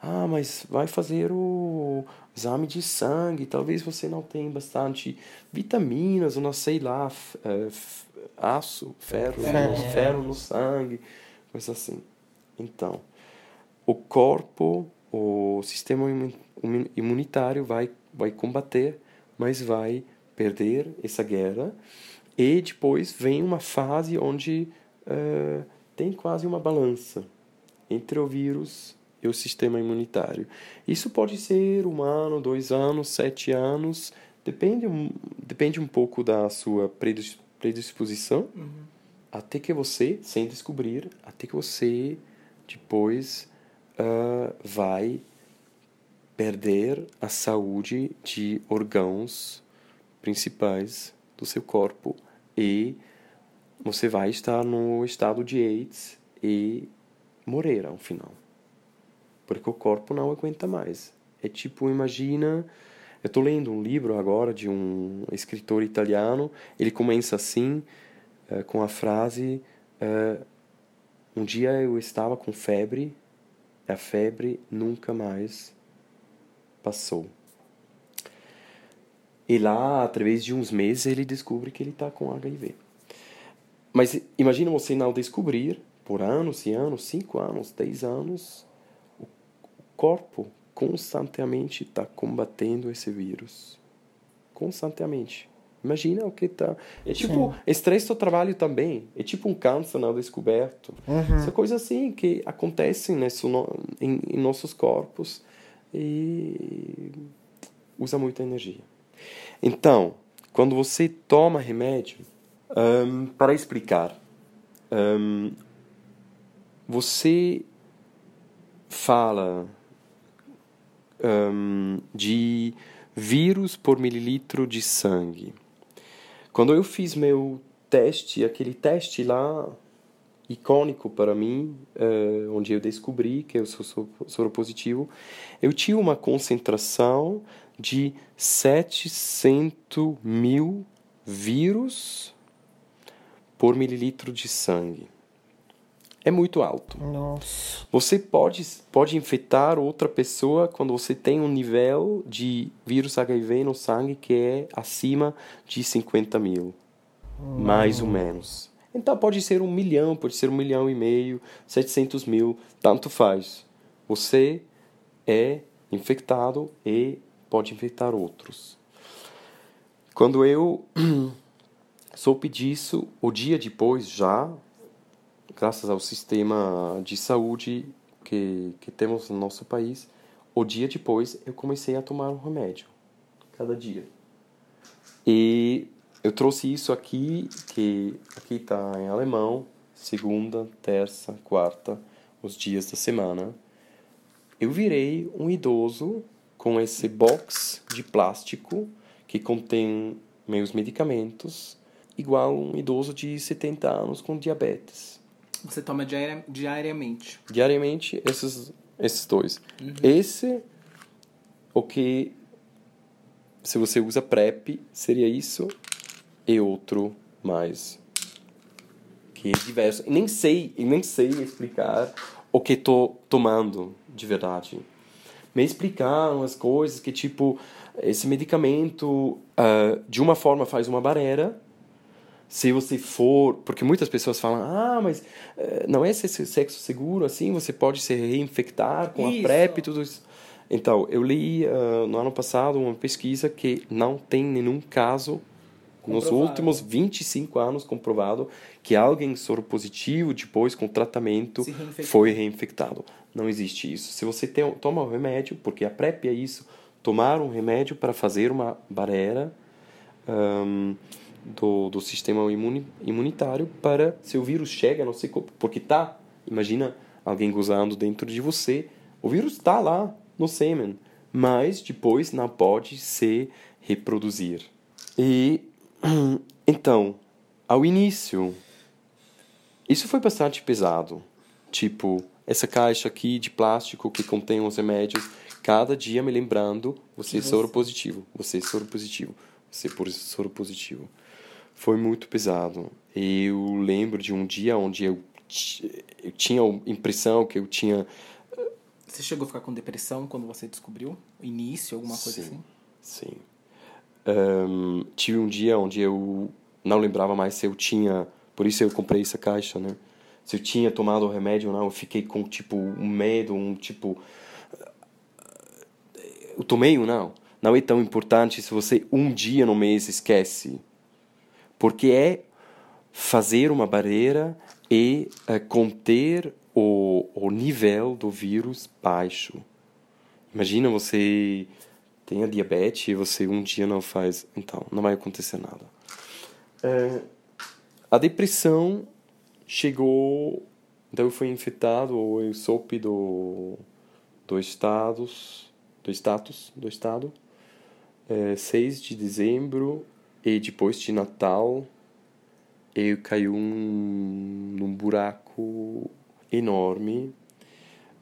Ah, mas vai fazer o exame de sangue, talvez você não tenha bastante vitaminas, ou não sei lá, f- aço, ferro, Ferro. ferro no sangue, coisa assim. Então, o corpo, o sistema imu- imu- imunitário vai, vai combater, mas vai perder essa guerra. E depois vem uma fase onde eh, tem quase uma balança entre o vírus e o sistema imunitário. Isso pode ser um ano, dois anos, sete anos, depende, um- depende um pouco da sua predis- predisposição, até que você, sem descobrir, até que você depois ah, vai perder a saúde de órgãos principais do seu corpo e você vai estar no estado de AIDS e morrer ao final. Porque o corpo não aguenta mais. É tipo, imagina. Eu estou lendo um livro agora de um escritor italiano. Ele começa assim, eh, com a frase: eh, Um dia eu estava com febre, a febre nunca mais passou. E lá, através de uns meses, ele descobre que ele está com HIV. Mas imagina você não descobrir, por anos e anos, cinco anos, dez anos, o corpo constantemente está combatendo esse vírus. Constantemente. Imagina o que está. É tipo estresse do trabalho também. É tipo um câncer não descoberto. São coisas assim que acontecem nesse, no- em, em nossos corpos e usa muita energia. Então, quando você toma remédio, ahn, para explicar, ahn, você fala ahn, de vírus por mililitro de sangue. Quando eu fiz meu teste, aquele teste lá icônico para mim, eh, onde eu descobri que eu sou soro- soropositivo, eu tinha uma concentração de 700 mil vírus por mililitro de sangue. É muito alto. Nossa. Você pode, pode infectar outra pessoa quando você tem um nível de vírus HIV no sangue que é acima de 50 mil, mais ou menos. Então pode ser um milhão, pode ser um milhão e meio, 700 mil, tanto faz. Você é infectado e pode infectar outros. Quando eu <clears throat> soube disso, o dia depois já, graças ao sistema de saúde que, que temos no nosso país, o dia depois eu comecei a tomar um remédio, cada dia. E eu trouxe isso aqui, que aqui está em alemão, segunda, terça, quarta, os dias da semana. Eu virei um idoso com esse box de plástico que contém meus medicamentos, igual um idoso de 70 anos com diabetes. Você toma diaria- diariamente. Diariamente, esses, esses dois. Esse, o que, se você usa PrEP, seria isso, e outro mais, que é diverso. E nem sei, nem sei explicar o que tô tomando de verdade. Me explicaram as coisas que, tipo, esse medicamento, ah, de uma forma, faz uma barreira. Se você for. Porque muitas pessoas falam, ah, mas eh, não é se- sexo seguro assim, você pode se reinfectar com Isso. a PrEP e tudo isso. Então, eu li ah, no ano passado uma pesquisa que não tem nenhum caso nos últimos 25 anos comprovado que alguém soropositivo depois com tratamento foi reinfectado. Não existe isso. Se você tem, toma um remédio, porque a PrEP é isso, tomar um remédio para fazer uma barreira ahn, do, do sistema imuni, imunitário para se o vírus chega no seu corpo, porque tá, imagina alguém gozando dentro de você, o vírus está lá no sêmen, mas depois não pode se reproduzir. E <clears throat> então, ao início, isso foi bastante pesado. Tipo, essa caixa aqui de plástico que contém os remédios, cada dia me lembrando, você é soro positivo, você é soro positivo, você é soro positivo. Foi muito pesado. Eu lembro de um dia onde eu, eu tinha a impressão que eu tinha Você chegou a ficar com depressão quando você descobriu? O início, alguma coisa Sim. assim? Sim. Ahn, tive um dia onde eu não lembrava mais se eu tinha. Por isso eu comprei essa caixa, né? Se eu tinha tomado o remédio ou não. Eu fiquei com, tipo, um medo, um tipo. Eu tomei ou não? Não é tão importante se você um dia no mês esquece. Porque é fazer uma barreira e eh, conter o, o nível do vírus baixo. Imagina você tem a diabetes e você um dia não faz, então não vai acontecer nada. É, a depressão chegou, então eu fui infectado ou eu soube do do status, do status do estado, é, 6 de dezembro e depois de Natal eu caí um, num buraco enorme.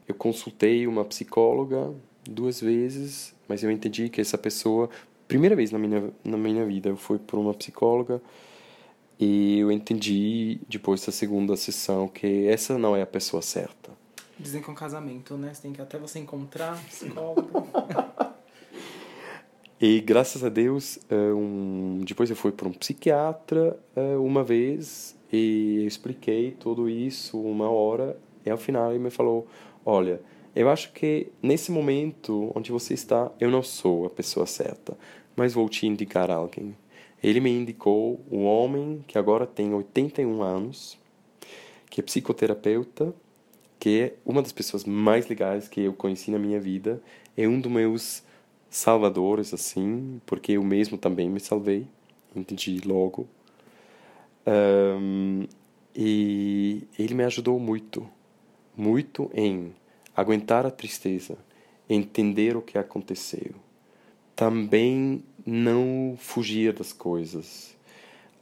Eu consultei uma psicóloga duas vezes, mas eu entendi que essa pessoa, primeira vez na minha na minha vida, eu fui por uma psicóloga e eu entendi depois da segunda sessão que essa não é a pessoa certa. Dizem que é um casamento, né? Você tem que até você encontrar psicólogo. <laughs> E graças a Deus, eh, um, depois eu fui para um psiquiatra eh, uma vez e eu expliquei tudo isso uma hora e ao final ele me falou: Olha, eu acho que nesse momento onde você está, eu não sou a pessoa certa, mas vou te indicar alguém. Ele me indicou um homem que agora tem 81 anos, que é psicoterapeuta, que é uma das pessoas mais legais que eu conheci na minha vida, é um dos meus salvadores, assim, porque eu mesmo também me salvei, entendi logo. Ahn, e ele me ajudou muito, muito em aguentar a tristeza, entender o que aconteceu, também não fugir das coisas,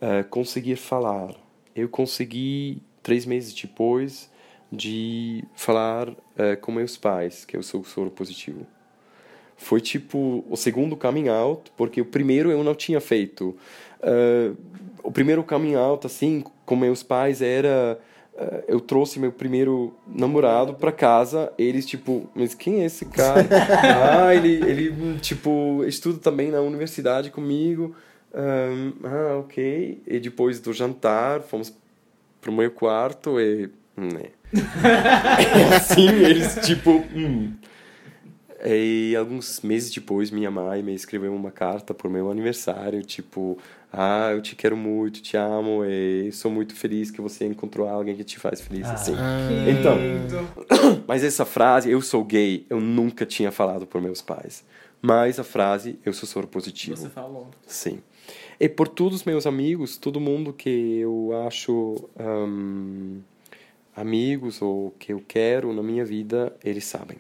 ah, conseguir falar. Eu consegui, três meses depois, de falar eh, com meus pais que eu sou soro positivo. Foi tipo o segundo coming out, porque o primeiro eu não tinha feito. Eh, o primeiro coming out, assim, com meus pais era. Eh, eu trouxe meu primeiro namorado para casa, eles tipo, mas quem é esse cara? <laughs> ah, ele, ele, tipo, estuda também na universidade comigo. Ahn, ah, ok. E depois do jantar, fomos pro meu quarto e. Né. <laughs> assim, eles tipo. Hum. E alguns meses depois, minha mãe me escreveu uma carta por meu aniversário, tipo, ah, eu te quero muito, te amo, e sou muito feliz que você encontrou alguém que te faz feliz, assim. Então, <coughs> mas essa frase, eu sou gay, eu nunca tinha falado por meus pais. Mas a frase, eu sou soro positivo. Você falou. Sim. E por todos os meus amigos, todo mundo que eu acho hum, amigos ou que eu quero na minha vida, eles sabem.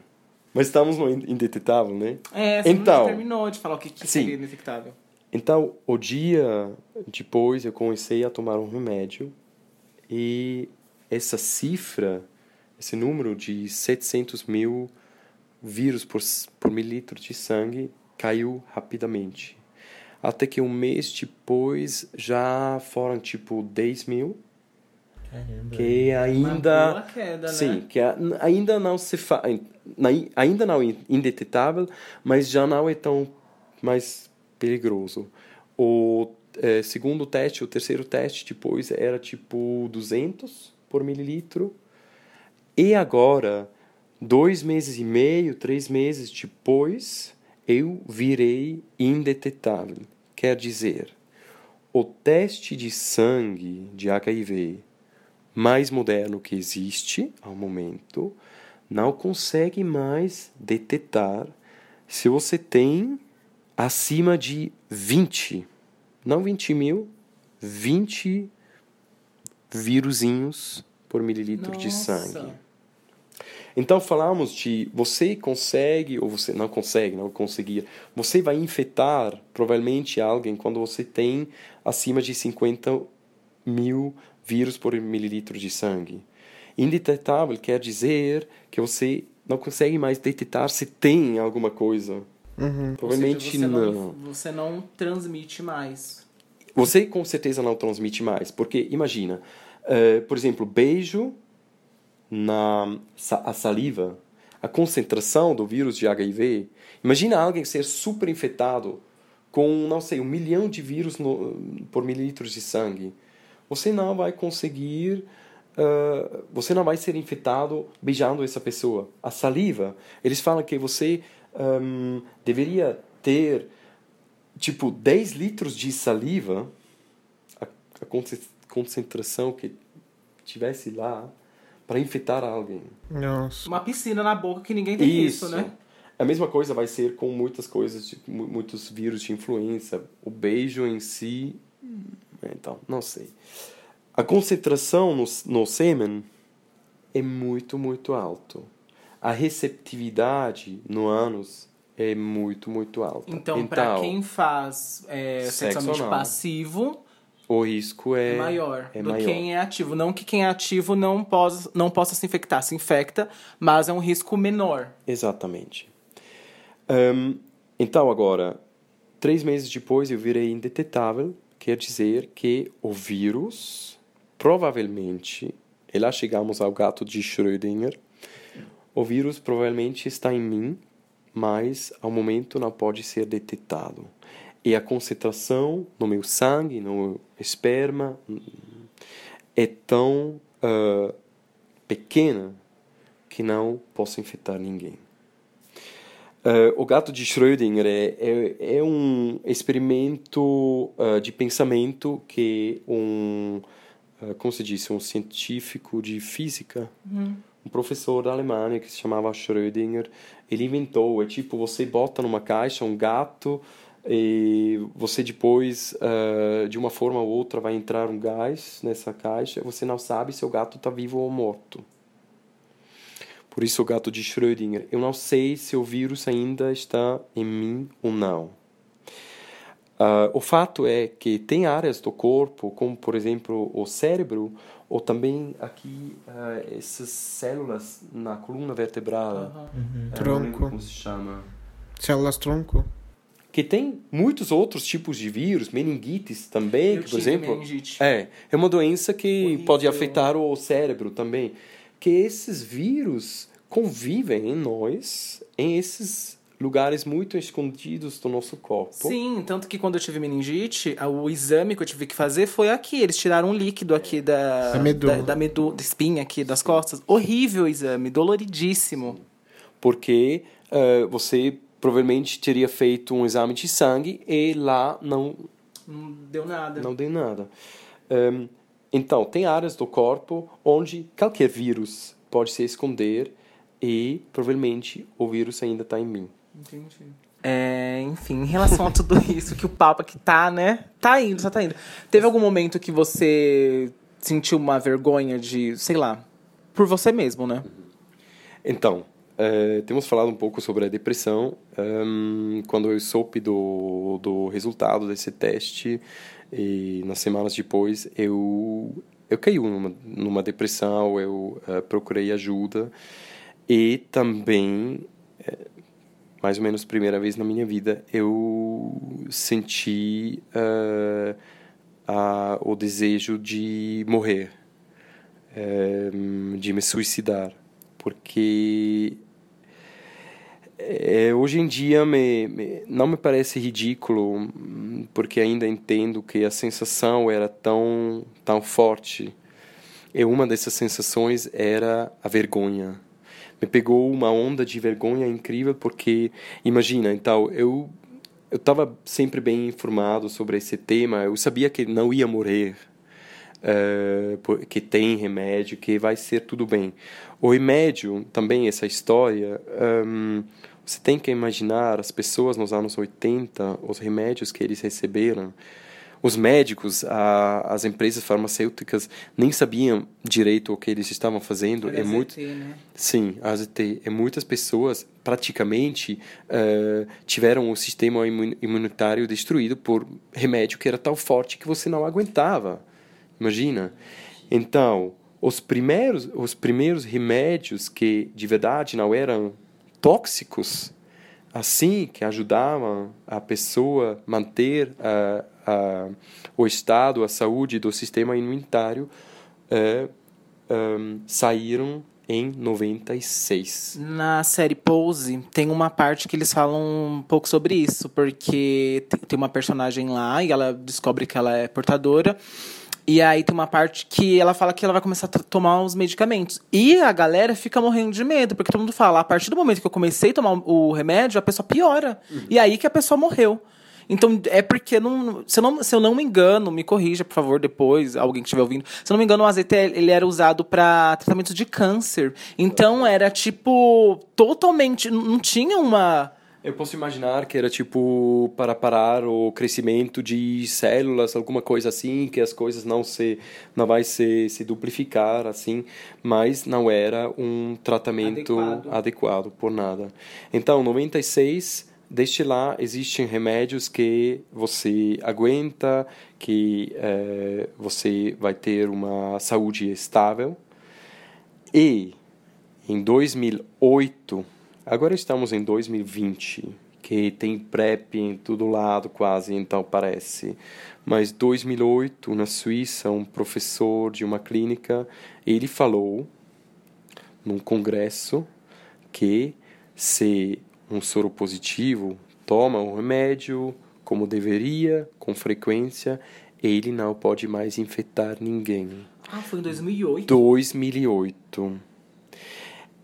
Mas estamos no in- indetetável, né? É, você Então. não terminou de falar o que, que Sim. seria indetectável. Então, o dia depois eu comecei a tomar um remédio e essa cifra, esse número de 700 mil vírus por, por mililitro de sangue caiu rapidamente. Até que um mês depois já foram tipo 10 mil Caramba. que ainda queda, né? sim que a- ainda não se fa, ainda não é indetetável mas já não é tão mais perigoso. O eh, segundo teste o terceiro teste depois era tipo 200 por mililitro. E agora dois meses e meio três meses depois eu virei indetetável. Quer dizer o teste de sangue de HIV mais moderno que existe ao momento não consegue mais detectar se você tem acima de 20, não 20 mil, 20 vírusinhos por mililitro de Nossa. sangue. Então falamos de você consegue ou você não consegue, não conseguir. Você vai infectar provavelmente alguém quando você tem acima de 50 mil vírus por mililitro de sangue. Indetetável quer dizer que você não consegue mais detectar se tem alguma coisa. Ou Provavelmente seja, você não. não. Você não transmite mais. Você com certeza não transmite mais, porque imagina, eh, por exemplo, beijo na sa- a saliva, a concentração do vírus de HIV. Imagina alguém ser super infectado com, não sei, um milhão de vírus no, por mililitros de sangue. Você não vai conseguir, eh, você não vai ser infectado beijando essa pessoa. A saliva, eles falam que você hum, deveria ter tipo 10 litros de saliva, a, a conce- concentração que tivesse lá, para infectar alguém. Nossa. Uma piscina na boca que ninguém tem isso, né? A mesma coisa vai ser com muitas coisas, tipo, mu- muitos vírus de influenza. O beijo em si, hum, então, não sei. A concentração no, no sêmen é muito, muito alto. A receptividade no ânus é muito, muito alta. Então, pra quem faz é, Sexo sexualmente anal. passivo, o risco é, é maior é do maior. quem é ativo. Não que quem é ativo não possa, não possa se infectar. Se infecta, mas é um risco menor. Exatamente. Ahn, então, agora, três meses depois eu virei indetetável, quer dizer que o vírus, provavelmente, e lá chegamos ao gato de Schrödinger, o vírus provavelmente está em mim, mas ao momento não pode ser detectado. E a concentração no meu sangue, no esperma, é tão ah, pequena que não posso infectar ninguém. Eh, o gato de Schrödinger é, é, é um experimento eh, de pensamento que um, como se diz, um científico de física, um professor da Alemanha que se chamava Schrödinger, ele inventou. É tipo, você bota numa caixa um gato e você depois, eh, de uma forma ou outra, vai entrar um gás nessa caixa você não sabe se o gato está vivo ou morto. Por isso o gato de Schrödinger. Eu não sei se o vírus ainda está em mim ou não. Ah, o fato é que tem áreas do corpo, como por exemplo o cérebro, ou também aqui ah, essas células na coluna vertebral. Não lembro Tronco. Como se chama? Células tronco. Que tem muitos outros tipos de vírus, meningites também, Eu que, por exemplo. meningite. É, é uma doença que Horrível. pode afetar o cérebro também. Que esses vírus convivem em nós, em esses lugares muito escondidos do nosso corpo. Sim, tanto que quando eu tive meningite, o exame que eu tive que fazer foi aqui. Eles tiraram um líquido aqui da, Da medula. da, da medu- da espinha aqui das costas. Horrível o exame, doloridíssimo. Porque eh, você provavelmente teria feito um exame de sangue e lá não Não deu nada. Não deu nada. Ehm, então, tem áreas do corpo onde qualquer vírus pode se esconder e provavelmente o vírus ainda está em mim. Entendi. É, enfim, em relação a tudo <laughs> isso, que o papo aqui tá, né? Tá indo, só tá indo. Teve algum momento que você sentiu uma vergonha de, sei lá, por você mesmo, né? Então, eh, temos falado um pouco sobre a depressão. Ehm, quando eu soube do, do resultado desse teste, e nas semanas depois, eu, eu caí numa, numa depressão, eu eh, procurei ajuda. E também, eh, mais ou menos primeira vez na minha vida, eu senti a, o desejo de morrer. eh, de me suicidar, porque é, hoje em dia me, me, não me parece ridículo, porque ainda entendo que a sensação era tão, tão forte. E uma dessas sensações era a vergonha. Me pegou uma onda de vergonha incrível, porque, imagina, então, eu eu estava sempre bem informado sobre esse tema, eu sabia que não ia morrer, uh, que tem remédio, que vai ser tudo bem. O remédio, também essa história, um, você tem que imaginar as pessoas nos anos 80, os remédios que eles receberam. Os médicos, a, as empresas farmacêuticas nem sabiam direito o que eles estavam fazendo. É muito, né? sim, a AZT. E muitas pessoas praticamente uh, tiveram o sistema imun- imunitário destruído por remédio que era tão forte que você não aguentava. Imagina. Então, os primeiros, os primeiros remédios que de verdade não eram tóxicos, assim que ajudavam a pessoa manter a, a, o estado, a saúde do sistema imunitário, eh, um, saíram em 96. Na série Pose, tem uma parte que eles falam um pouco sobre isso, porque te- tem uma personagem lá e ela descobre que ela é portadora. E aí tem uma parte que ela fala que ela vai começar a tomar os medicamentos. E a galera fica morrendo de medo, porque todo mundo fala, a partir do momento que eu comecei a tomar o remédio, a pessoa piora. E aí que a pessoa morreu. Então, é porque, não, se, eu não, se eu não me engano, me corrija, por favor, depois, alguém que estiver ouvindo. Se eu não me engano, o azeite ele era usado para tratamento de câncer. Então, era tipo, totalmente. Não tinha uma. Eu posso imaginar que era tipo para parar o crescimento de células, alguma coisa assim, que as coisas não se não vai se, se duplicar assim, mas não era um tratamento Adequado. adequado, por nada. Então, 96 Desde lá existem remédios que você aguenta, que eh, você vai ter uma saúde estável. E em 2008, agora estamos em 2020, que tem PrEP em todo lado quase, então parece. Mas 2008, na Suíça, um professor de uma clínica, ele falou num congresso que se um soro positivo toma o remédio como deveria, com frequência, ele não pode mais infectar ninguém. Ah, foi em 2008. 2008.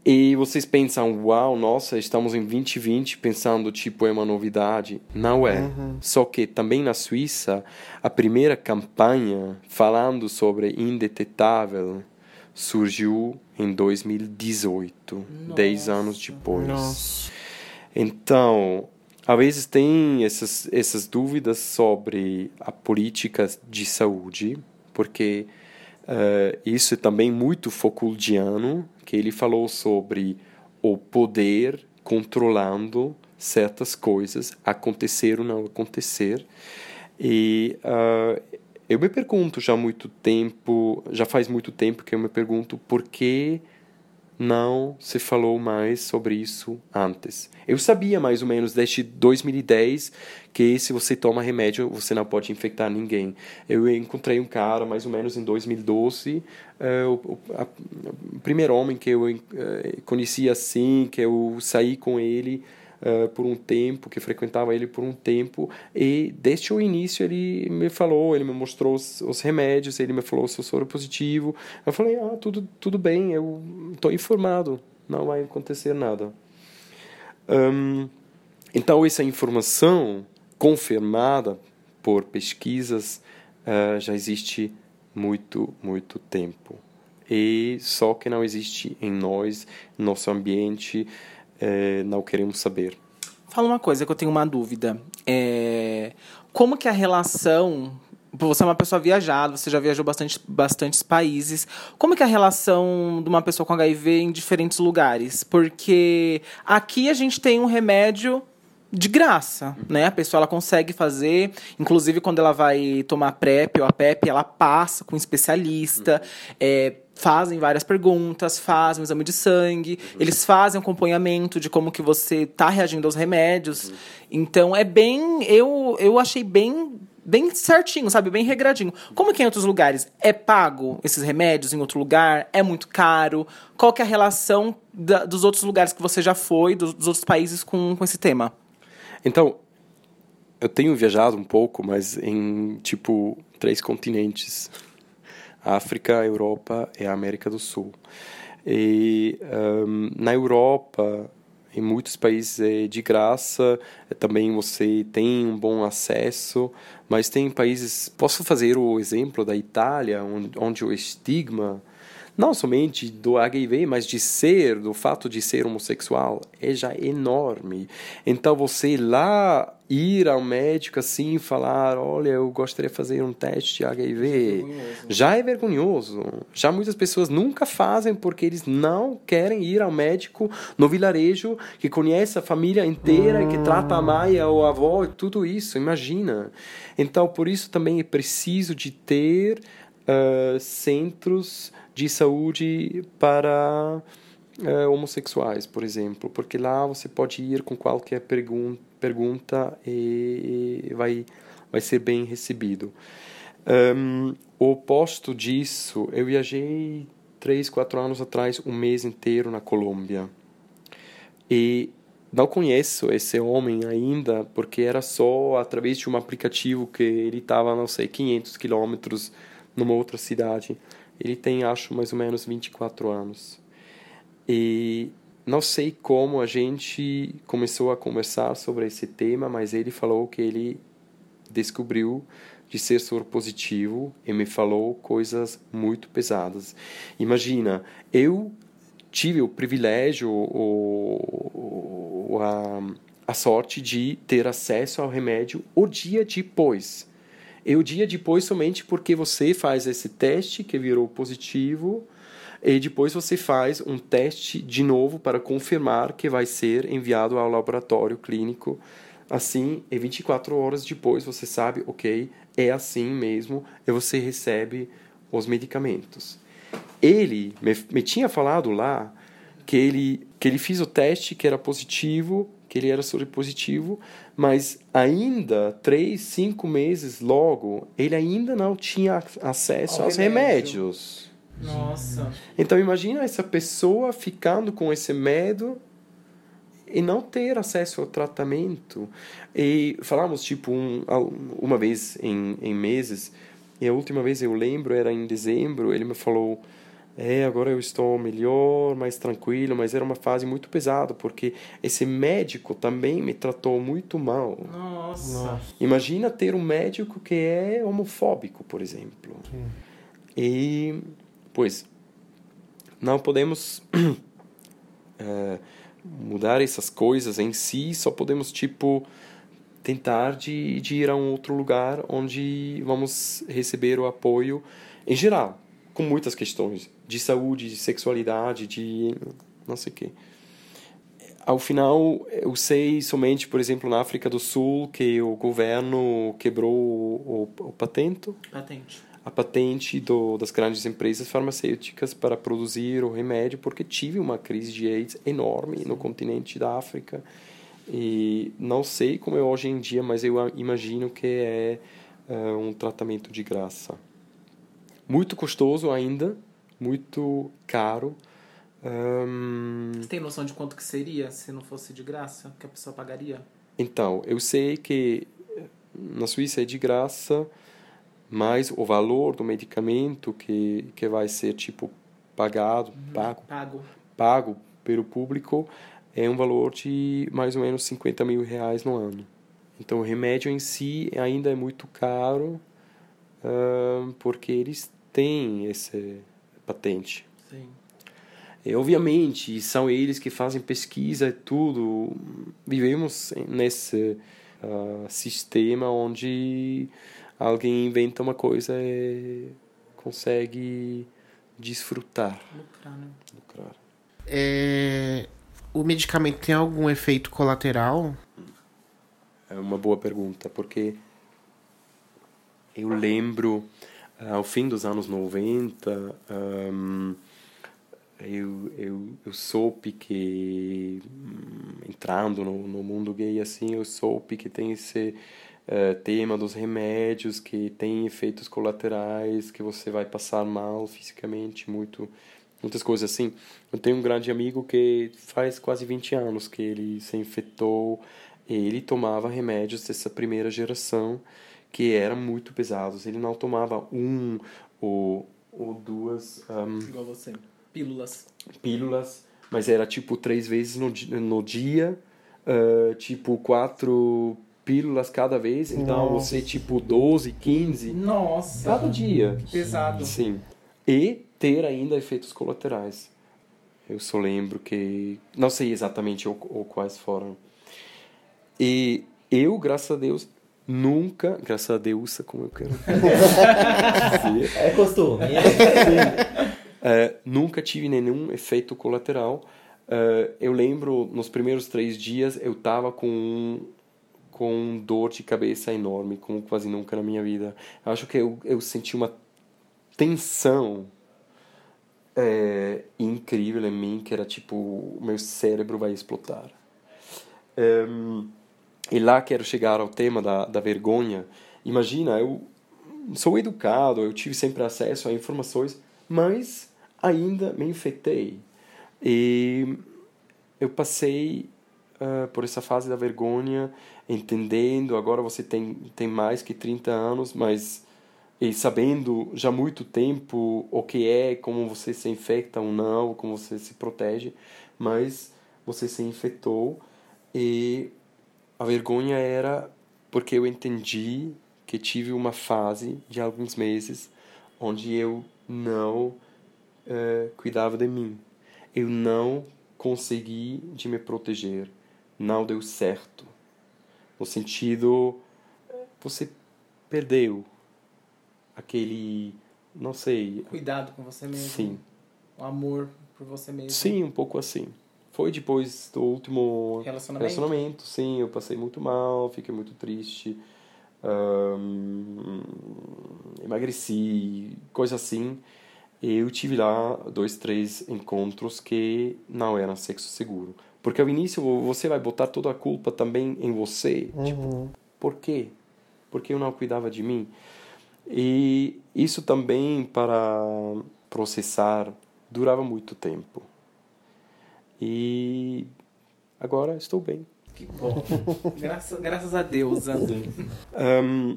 E vocês pensam, uau, nossa, estamos em 2020 pensando, tipo, é uma novidade. Não é. Só que também na Suíça, a primeira campanha falando sobre indetetável surgiu em 2018, 10 anos depois. Nossa. Então, às vezes tem essas, essas dúvidas sobre a política de saúde, porque eh, isso é também muito Foucauldiano, que ele falou sobre o poder controlando certas coisas, acontecer ou não acontecer. E ah, eu me pergunto já muito tempo, já faz muito tempo que eu me pergunto por que não se falou mais sobre isso antes. Eu sabia mais ou menos desde 2010 que se você toma remédio você não pode infectar ninguém. Eu encontrei um cara mais ou menos em 2012, eh, o, a- o primeiro homem que eu eh, conheci assim, que eu saí com ele eh, por um tempo, que frequentava ele por um tempo, e desde o início ele me falou, ele me mostrou os, os remédios, ele me falou se eu soro positivo. Eu falei, ah, tudo, tudo bem, eu estou informado, não vai acontecer nada. Hum, então, essa informação confirmada por pesquisas eh, já existe muito, muito tempo. E só que não existe em nós, nosso ambiente, eh, não queremos saber. Fala uma coisa que eu tenho uma dúvida. É... Como que a relação. Você é uma pessoa viajada, você já viajou bastante bastantes países. Como que é a relação de uma pessoa com HIV em diferentes lugares? Porque aqui a gente tem um remédio de graça, né? A pessoa ela consegue fazer, inclusive quando ela vai tomar PrEP ou a PEP, ela passa com um especialista, é, fazem várias perguntas, fazem um exame de sangue, eles fazem acompanhamento de como que você tá reagindo aos remédios. Então é bem, eu eu achei bem bem certinho, sabe? Bem regradinho. Como que em outros lugares? É pago esses remédios em outro lugar? É muito caro? Qual que é a relação da- dos outros lugares que você já foi, dos, dos outros países com, com esse tema? Então, eu tenho viajado um pouco, mas em, tipo, três continentes. África, Europa e a América do Sul. E ahm, na Europa, em muitos países é de graça, eh, também você tem um bom acesso, mas tem países... Posso fazer o exemplo da Itália, onde, onde o estigma não somente do HIV, mas de ser, do fato de ser homossexual, é já enorme. Então você lá ir ao médico assim falar, olha, eu gostaria de fazer um teste de HIV, já é vergonhoso. Já muitas pessoas nunca fazem porque eles não querem ir ao médico no vilarejo que conhece a família inteira, que trata a mãe, ou a avó, e tudo isso, imagina. Então, por isso também é preciso de ter ah, centros de saúde para eh, homossexuais, por exemplo, porque lá você pode ir com qualquer pergun pergunta e, vai vai ser bem recebido. Um, o oposto disso, eu viajei três, quatro anos atrás, um mês inteiro na Colômbia e não conheço esse homem ainda porque era só através de um aplicativo que ele estava, não sei, 500 quilômetros numa outra cidade. Ele tem, acho, mais ou menos 24 anos. E não sei como a gente começou a conversar sobre esse tema, mas ele falou que ele descobriu de ser soro positivo e me falou coisas muito pesadas. Imagina, eu tive o privilégio, o, o- a, a sorte de ter acesso ao remédio o dia depois. E o dia depois somente porque você faz esse teste que virou positivo e depois você faz um teste de novo para confirmar que vai ser enviado ao laboratório clínico. Assim, e 24 horas depois você sabe, ok, é assim mesmo, e você recebe os medicamentos. Ele me, me tinha falado lá que ele, que ele fez o teste que era positivo, que ele era positivo, mas ainda três, cinco meses logo, ele ainda não tinha acesso Ao aos remédio. remédios. Nossa. Então imagina essa pessoa ficando com esse medo e não ter acesso ao tratamento. E falamos tipo um, uma vez em, em meses, e a última vez eu lembro era em dezembro, ele me falou é, agora eu estou melhor, mais tranquilo, mas era uma fase muito pesada, porque esse médico também me tratou muito mal. Nossa. Imagina ter um médico que é homofóbico, por exemplo. E, pois, não podemos eh, <clears throat> mudar essas coisas em si, só podemos, tipo, tentar de, de ir a um outro lugar onde vamos receber o apoio em geral, com muitas questões de saúde, de sexualidade, de não sei o quê. Ao final, eu sei somente, por exemplo, na África do Sul, que o governo quebrou o, o, o patento, Patente. A patente do, das grandes empresas farmacêuticas para produzir o remédio, porque tive uma crise de AIDS enorme no continente da África. E não sei como é hoje em dia, mas eu imagino que é eh, um tratamento de graça. Muito custoso ainda, muito caro. Ahn, Você tem noção de quanto que seria se não fosse de graça? Que a pessoa pagaria? Então, eu sei que na Suíça é de graça, mas o valor do medicamento que, que vai ser tipo pagado, pago, Pago. pago pelo público é um valor de mais ou menos 50 mil reais no ano. Então, o remédio em si ainda é muito caro, ahn, porque eles têm esse patente. Sim. E, obviamente, são eles que fazem pesquisa e tudo. Vivemos nesse ah, sistema onde alguém inventa uma coisa e consegue desfrutar, Lucrar, né? lucrar. É, o medicamento tem algum efeito colateral? É uma boa pergunta, porque eu lembro, ah, ao fim dos anos 90, ahm, eu, eu, eu soube que, hum, entrando no, no mundo gay assim, eu soube que tem esse eh, tema dos remédios que tem efeitos colaterais, que você vai passar mal fisicamente, muito muitas coisas assim. Eu tenho um grande amigo que faz quase 20 anos que ele se infectou, ele tomava remédios dessa primeira geração que eram muito pesados. Ele não tomava um ou, ou duas ahm, Igual você. Pílulas. pílulas, mas era tipo três vezes no, no dia, ah, tipo quatro pílulas cada vez, então você tipo 12, 15 Nossa. cada dia. Pesado. Sim. E ter ainda efeitos colaterais. Eu só lembro que. Não sei exatamente o, o quais foram. E eu, graças a Deus, nunca. Graças a Deus, como eu quero. <laughs> dizer, É costume. é, nunca tive nenhum efeito colateral. É, eu lembro, nos primeiros três dias, eu tava com com dor de cabeça enorme, como quase nunca na minha vida. Acho que eu, eu senti uma tensão é, incrível em mim, que era tipo, meu cérebro vai explodir. Ehm, e lá quero chegar ao tema da, da vergonha. Imagina, eu sou educado, eu tive sempre acesso a informações, mas ainda me infectei. E eu passei ah, por essa fase da vergonha, entendendo, agora você tem, tem mais que 30 anos, mas e sabendo já muito tempo o que é, como você se infecta ou não, como você se protege, mas você se infectou e a vergonha era porque eu entendi que tive uma fase de alguns meses onde eu não eh, cuidava de mim. Eu não consegui de me proteger. Não deu certo. No sentido, você perdeu aquele, não sei, Cuidado com você mesmo. sim, O amor por você mesmo. sim, um pouco assim. Foi depois do último Relacionamento? relacionamento, sim, eu passei muito mal, fiquei muito triste, emagreci, coisa assim. Eu tive lá dois, três encontros que não eram sexo seguro. Porque ao início você vai botar toda a culpa também em você. Tipo, por quê? Porque eu não cuidava de mim. E isso também para processar durava muito tempo. E agora estou bem. Que bom. <laughs> graças, graças a Deus. André. Ahn,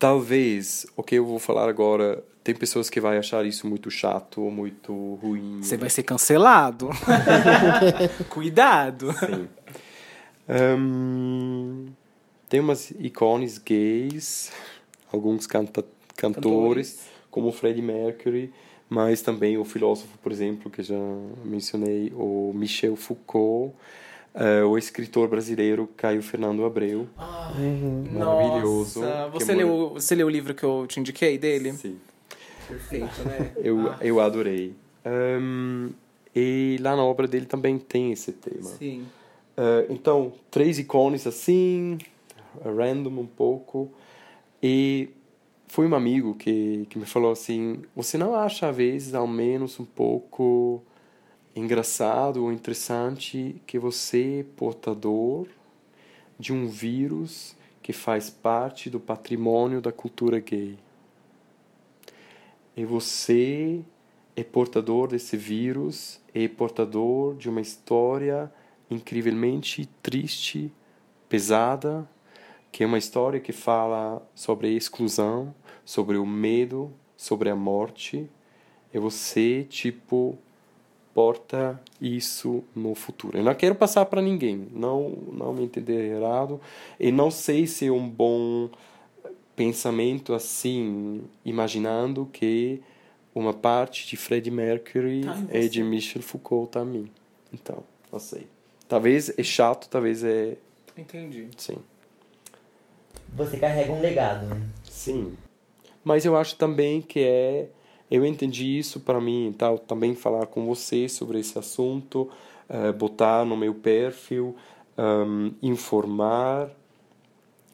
talvez o que eu vou falar agora tem pessoas que vai achar isso muito chato ou muito ruim. Você vai ser cancelado. <laughs> Cuidado. Sim. Ahn, tem umas ícones gays, alguns canta cantores, Cantores. como Freddie Mercury, mas também o filósofo, por exemplo, que já mencionei, o Michel Foucault, eh, o escritor brasileiro Caio Fernando Abreu. Maravilhoso. Nossa, que você, mor- leu, você leu o livro que eu te indiquei dele? Sim. Perfeito, né? <laughs> Eu, Ah, eu adorei. Ahn, e lá na obra dele também tem esse tema. Sim. Eh, então, três ícones assim, random um pouco. E foi um amigo que, que me falou assim: Você não acha, às vezes, ao menos um pouco engraçado ou interessante que você é portador de um vírus que faz parte do patrimônio da cultura gay? E você é portador desse vírus, é portador de uma história incrivelmente triste, pesada, que é uma história que fala sobre a exclusão, sobre o medo, sobre a morte. E você, tipo, porta isso no futuro. Eu não quero passar para ninguém, não, não me entender errado. E não sei se é um bom pensamento assim, imaginando que uma parte de Freddie Mercury Tá é de Michel Foucault também. Então, não sei. Talvez é chato, talvez é. Entendi. Sim. Você carrega um legado. né? Sim. Mas eu acho também que é. Eu entendi isso para mim, tal, também falar com você sobre esse assunto, eh, botar no meu perfil, ahm, informar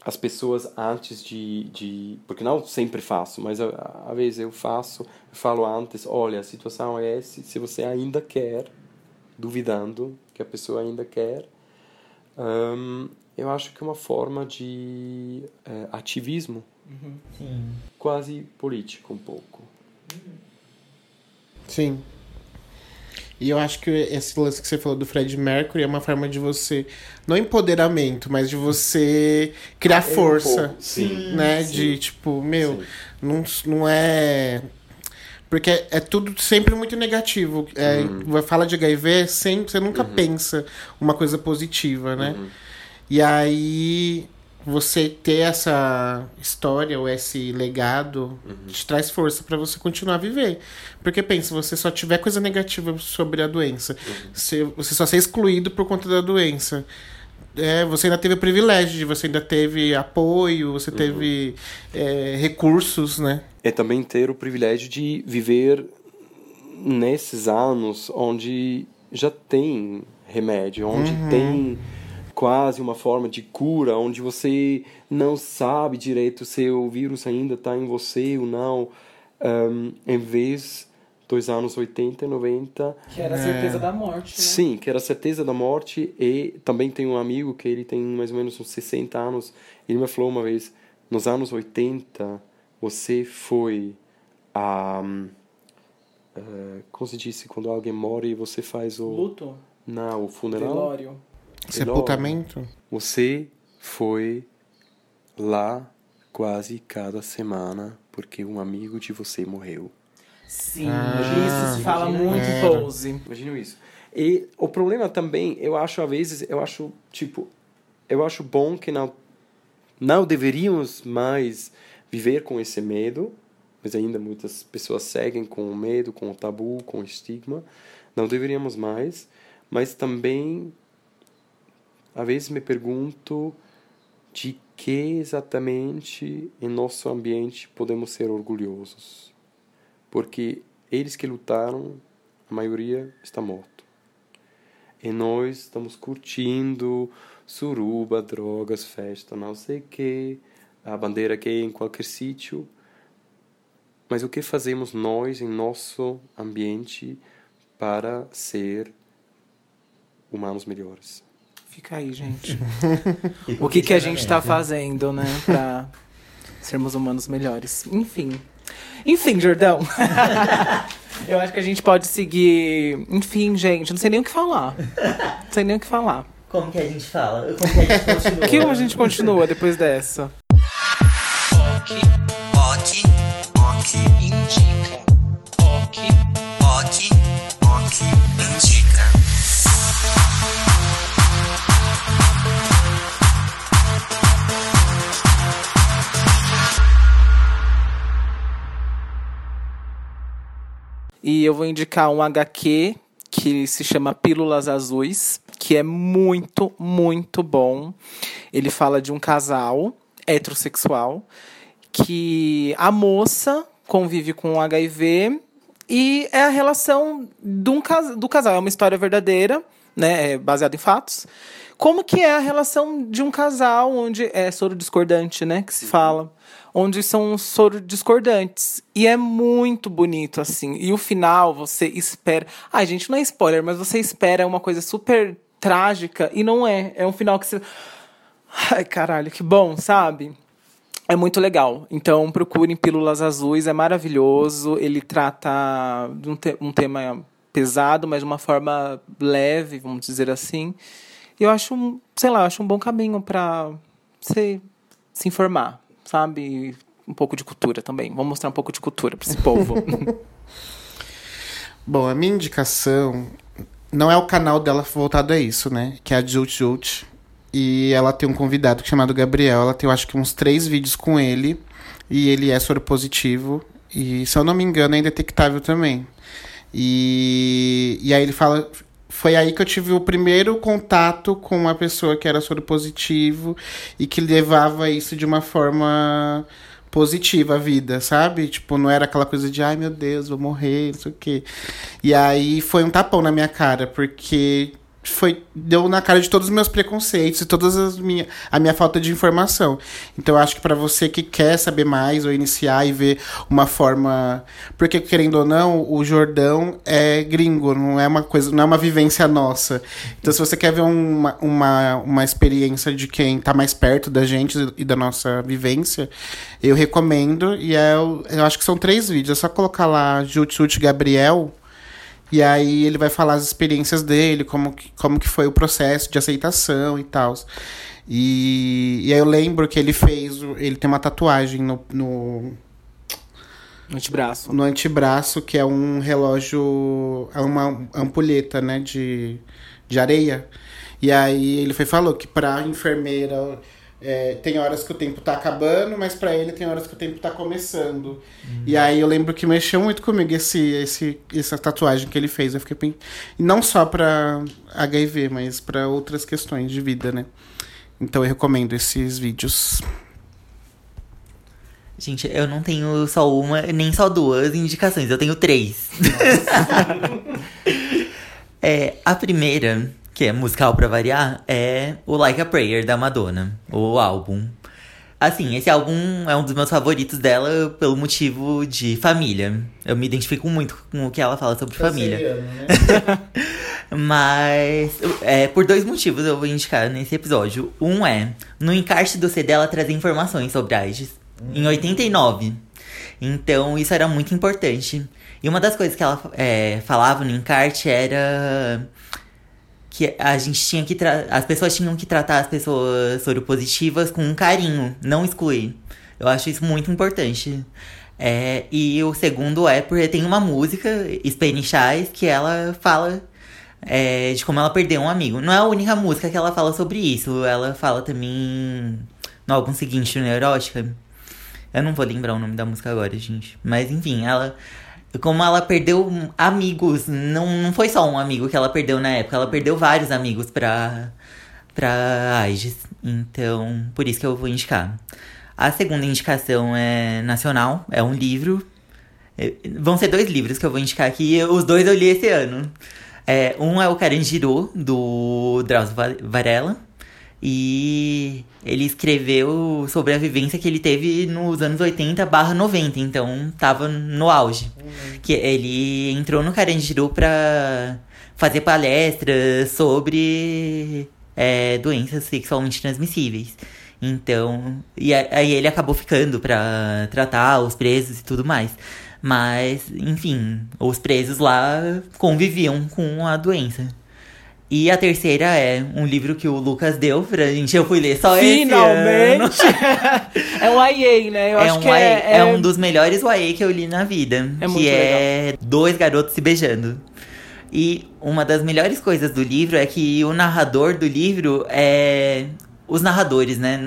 as pessoas antes de, de. Porque não sempre faço, mas a- às vezes eu faço, eu falo antes: olha, a situação é essa, se você ainda quer, duvidando que a pessoa ainda quer, ahm, eu acho que é uma forma de eh, ativismo, Sim. quase político um pouco. Sim. E eu acho que esse lance que você falou do Fred Mercury é uma forma de você. Não empoderamento, mas de você criar força. pouco, sim. Né? Sim. De tipo, meu, Sim. não, não é. Porque é tudo sempre muito negativo. É, Uhum. Fala de HIV, sempre, você nunca pensa uma coisa positiva, né? Uhum. E aí você ter essa história ou esse legado Uhum. te traz força pra você continuar a viver. Porque pensa, você só tiver coisa negativa sobre a doença, Uhum. se você só ser excluído por conta da doença. É, você ainda teve o privilégio, de você ainda teve apoio, você Uhum. teve é, recursos, né? É também ter o privilégio de viver nesses anos onde já tem remédio, onde tem quase uma forma de cura, onde você não sabe direito se o vírus ainda está em você ou não, Ahm, em vez dos anos 80 e 90, Que era a certeza da morte, né? Sim, que era a certeza da morte e também tem um amigo que ele tem mais ou menos uns 60 anos, ele me falou uma vez, nos anos 80 você foi a... eh, como se disse, quando alguém morre você faz o... Luto, Não, o funeral. velório. Sepultamento. Você foi lá quase cada semana porque um amigo de você morreu. Sim, Ah, isso se fala muito em era. pose. Imagina isso. E o problema também, eu acho às vezes, eu acho tipo, eu acho bom que não não deveríamos mais viver com esse medo, mas ainda muitas pessoas seguem com o medo, com o tabu, com o estigma. Não deveríamos mais, mas também às vezes me pergunto de que exatamente em nosso ambiente podemos ser orgulhosos. Porque eles que lutaram, a maioria está morto. E nós estamos curtindo suruba, drogas, festa, não sei o que, a bandeira gay em qualquer sítio. Mas o que fazemos nós em nosso ambiente para ser humanos melhores? Fica aí, gente. <laughs> o que, que a gente tá fazendo, né? Pra sermos humanos melhores. Enfim. Enfim, Jordão. <laughs> Eu acho que a gente pode seguir. Enfim, gente, não sei nem o que falar. Não sei nem o que falar. Como que a gente fala? Como que a gente <laughs> continua? Como a gente continua depois dessa? Vou indicar um HQ que se chama Pílulas Azuis, que é muito, muito bom. Ele fala de um casal heterossexual que a moça convive com HIV e é a relação um do casal. É uma história verdadeira, né? É baseada em fatos. Como que é a relação de um casal onde é soro discordante, né? Que se fala. Onde são soro discordantes. E é muito bonito, assim. E o final, você espera. Ai, gente, não é spoiler, mas você espera uma coisa super trágica e não é. É um final que você. <sighs> Ai, caralho, que bom, sabe? É muito legal. Então procurem Pílulas Azuis, é maravilhoso. Ele trata de um, te- um tema pesado, mas de uma forma leve, vamos dizer assim. E eu acho, um- sei lá, acho um bom caminho para você se informar, sabe? Um pouco de cultura também. Vamos mostrar um pouco de cultura para esse povo. <laughs> Bom, a minha indicação não é o canal dela voltado a isso, né? Que é a Jut Jut. E ela tem um convidado chamado Gabriel. Ela tem, eu acho que, uns três vídeos com ele. E ele é soro positivo. E, se eu não me engano, é indetectável também. E, e aí ele fala. Foi aí que eu tive o primeiro contato com uma pessoa que era soro positivo e que levava isso de uma forma positiva a vida, sabe? Tipo, não era aquela coisa de, ai meu Deus, vou morrer, não sei o quê. E aí foi um tapão na minha cara, porque foi deu na cara de todos os meus preconceitos e todas as minha a minha falta de informação. Então acho que para você que quer saber mais ou iniciar e ver uma forma, porque querendo ou não, o Jordão é gringo, não é uma coisa, não é uma vivência nossa. Então se você quer ver uma, uma, uma experiência de quem tá mais perto da gente e da nossa vivência, eu recomendo e é, eu acho que são três vídeos, é só colocar lá Jutsuti Gabriel e aí ele vai falar as experiências dele, como que, como que foi o processo de aceitação e tal. E, e aí eu lembro que ele fez. Ele tem uma tatuagem no, no, antebraço. no antebraço, que é um relógio. É uma ampulheta, né? De, de areia. E aí ele foi falou que pra enfermeira. É, tem horas que o tempo tá acabando, mas pra ele tem horas que o tempo tá começando. E aí eu lembro que mexeu muito comigo esse, esse, essa tatuagem que ele fez. Eu fiquei e não só pra HIV, mas pra outras questões de vida, né? Então eu recomendo esses vídeos. Gente, eu não tenho só uma, nem só duas indicações, eu tenho três. <laughs> é, a primeira, que é musical pra variar, é o Like a Prayer da Madonna, o álbum. Assim, esse álbum é um dos meus favoritos dela pelo motivo de família. Eu me identifico muito com o que ela fala sobre família. <laughs> Mas é, por dois motivos eu vou indicar nesse episódio. Um é, no encarte do CD ela traz informações sobre AIDS. Em 89. Então isso era muito importante. E uma das coisas que ela é, falava no encarte era que a gente tinha que as pessoas tinham que tratar as pessoas soropositivas com carinho, não excluir. Eu acho isso muito importante. É, e o segundo é porque tem uma música, Spanish Eyes, que ela fala é, de como ela perdeu um amigo. Não é a única música que ela fala sobre isso. Ela fala também no álbum seguinte, Neurótica. Eu não vou lembrar o nome da música agora, gente. Mas enfim, ela. Como ela perdeu amigos, não, não foi só um amigo que ela perdeu na época, ela perdeu vários amigos pra, pra AIDS. Então, por isso que eu vou indicar. A segunda indicação é nacional, é um livro. É, Vão ser dois livros que eu vou indicar aqui, os dois eu li esse ano. É, um é o Carandiru, do Drauzio Va- Varela. E ele escreveu sobre a vivência que ele teve nos anos 80 barra 90, então tava no auge. Que ele entrou no Carandiru pra fazer palestras sobre é, doenças sexualmente transmissíveis. Então, e aí ele acabou ficando pra tratar os presos e tudo mais. Mas, enfim, os presos lá conviviam com a doença. E a terceira é um livro que o Lucas deu pra gente, eu fui ler só esse ano. Finalmente! <laughs> é um YA, né? Eu É acho um, que YA é, é um dos melhores YA que eu li na vida. É que muito é dois garotos se beijando. E uma das melhores coisas do livro é que o narrador do livro é. Os narradores, né?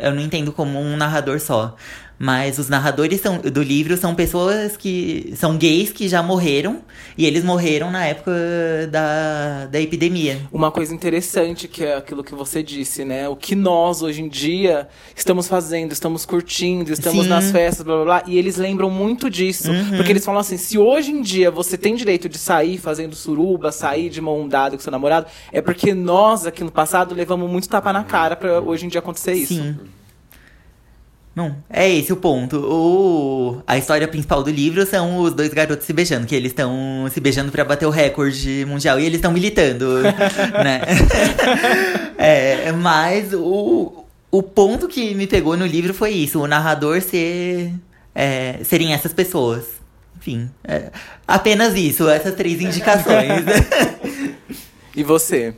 Eu não entendo como um narrador só. Mas os narradores são, do livro são pessoas que. são gays que já morreram. E eles morreram na época da, da epidemia. Uma coisa interessante que é aquilo que você disse, né? O que nós hoje em dia estamos fazendo, estamos curtindo, estamos Sim. nas festas, blá blá blá. E eles lembram muito disso. Uhum. Porque eles falam assim: se hoje em dia você tem direito de sair fazendo suruba, sair de mão dada com seu namorado, é porque nós aqui no passado levamos muito tapa na cara pra hoje em dia acontecer isso. Sim. Não, é esse o ponto. O... A história principal do livro são os dois garotos se beijando, que eles estão se beijando pra bater o recorde mundial e eles estão militando, <laughs> né? <laughs> é, mas o, o ponto que me pegou no livro foi isso, o narrador ser é, serem essas pessoas. Enfim, é, apenas isso, essas três indicações. <laughs> E você?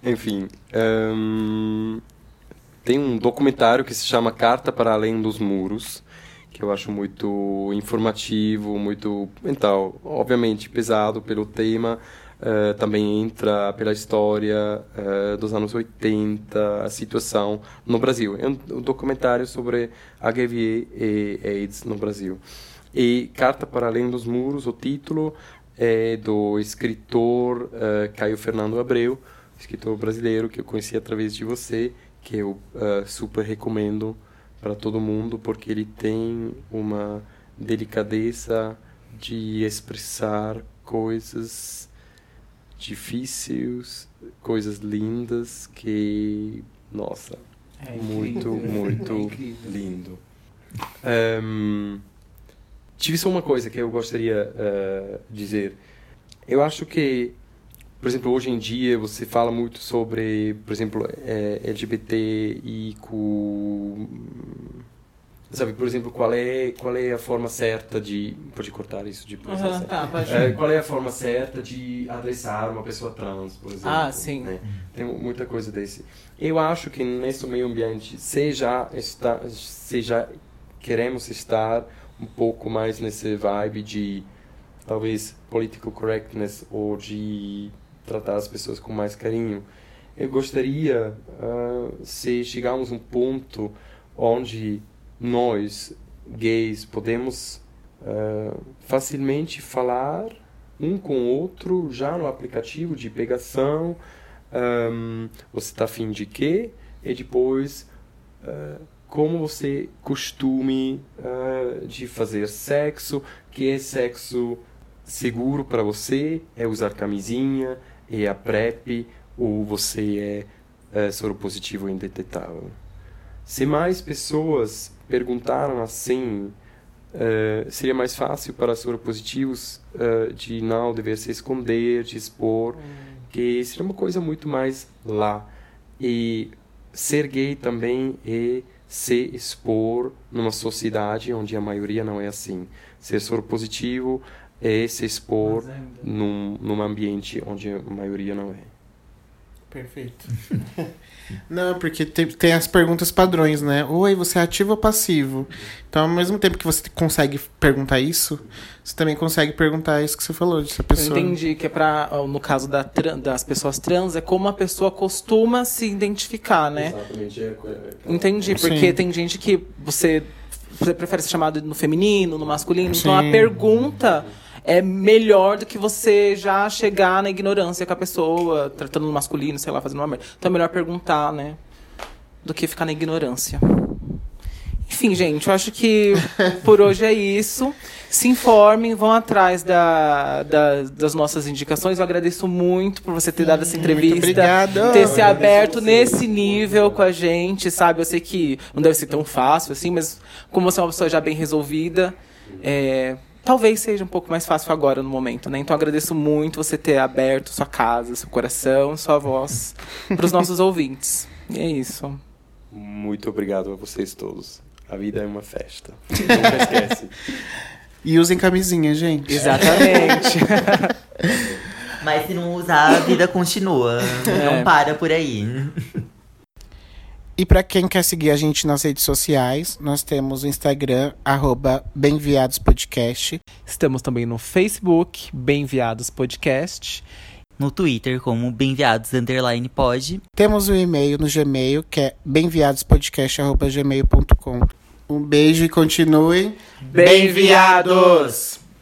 Enfim, ahn, tem um documentário que se chama Carta para Além dos Muros, que eu acho muito informativo, muito, então, obviamente pesado pelo tema, eh, também entra pela história eh, dos anos 80, a situação no Brasil. É um, um documentário sobre HIV e AIDS no Brasil. E Carta para Além dos Muros, o título é do escritor eh, Caio Fernando Abreu, escritor brasileiro que eu conheci através de você, que eu eh, super recomendo para todo mundo, porque ele tem uma delicadeza de expressar coisas difíceis, coisas lindas que, nossa, É muito, muito É lindo. Ehm, tive só uma coisa que eu gostaria eh, dizer. Eu acho que, por exemplo, hoje em dia você fala muito sobre, por exemplo, eh, LGBT e com sabe, por exemplo, qual é qual é a forma certa de pode cortar isso de Aham, tá, pode. Eh, qual é a forma certa de adressar uma pessoa trans, por exemplo? Ah, sim. né? Tem muita coisa desse. Eu acho que nesse meio ambiente, se já, está, se já queremos estar um pouco mais nesse vibe de talvez political correctness ou de tratar as pessoas com mais carinho, eu gostaria ah, se chegarmos a um ponto onde nós, gays, podemos ah, facilmente falar um com o outro já no aplicativo de pegação, Ahn, você está afim de quê? E depois, ah, como você costume ah, de fazer sexo, que é sexo seguro para você, é usar camisinha, é a PrEP, ou você é, é soro positivo indetetável. Se mais pessoas perguntaram assim, eh, seria mais fácil para soropositivos eh, de não dever se esconder, de expor, que seria uma coisa muito mais lá. E ser gay também é se expor numa sociedade onde a maioria não é assim. Ser soropositivo é se expor num, num ambiente onde a maioria não é. Perfeito. <laughs> Não, porque tem, tem as perguntas padrões, né? Oi, você é ativo ou passivo? Então, ao mesmo tempo que você consegue perguntar isso, você também consegue perguntar isso que você falou, de se a Eu pessoa. entendi que é pra, no caso da das pessoas trans, é como a pessoa costuma se identificar, né? Exatamente. É, Entendi, porque Sim. tem gente que você, você prefere ser chamado no feminino, no masculino. Então a Sim. pergunta é melhor do que você já chegar na ignorância com a pessoa, tratando no masculino, sei lá, fazendo uma merda. Então é melhor perguntar, né? Do que ficar na ignorância. Enfim, gente, eu acho que por hoje é isso. Se informem, vão atrás da, da- das nossas indicações. Eu agradeço muito por você ter dado essa entrevista. Ter se aberto nesse nível com a gente, sabe? Eu sei que não deve ser tão fácil assim, mas como você é uma pessoa já bem resolvida, é, talvez seja um pouco mais fácil agora no momento, né? Então agradeço muito você ter aberto sua casa, seu coração, sua voz para os nossos ouvintes. E é isso. Muito obrigado a vocês todos. A vida é uma festa. <laughs> Nunca esquece. E usem camisinha, gente. Exatamente. <laughs> Mas se não usar, a vida continua. É. Não para por aí. E pra quem quer seguir a gente nas redes sociais, nós temos o Instagram, arroba Bemviadospodcast. Estamos também no Facebook, Bem Enviados Podcast. No Twitter, como Bemviados Underline Pod. Temos o e-mail no Gmail, que é bemviadospodcast.gmail.com. Um beijo e continuem Bem-viados!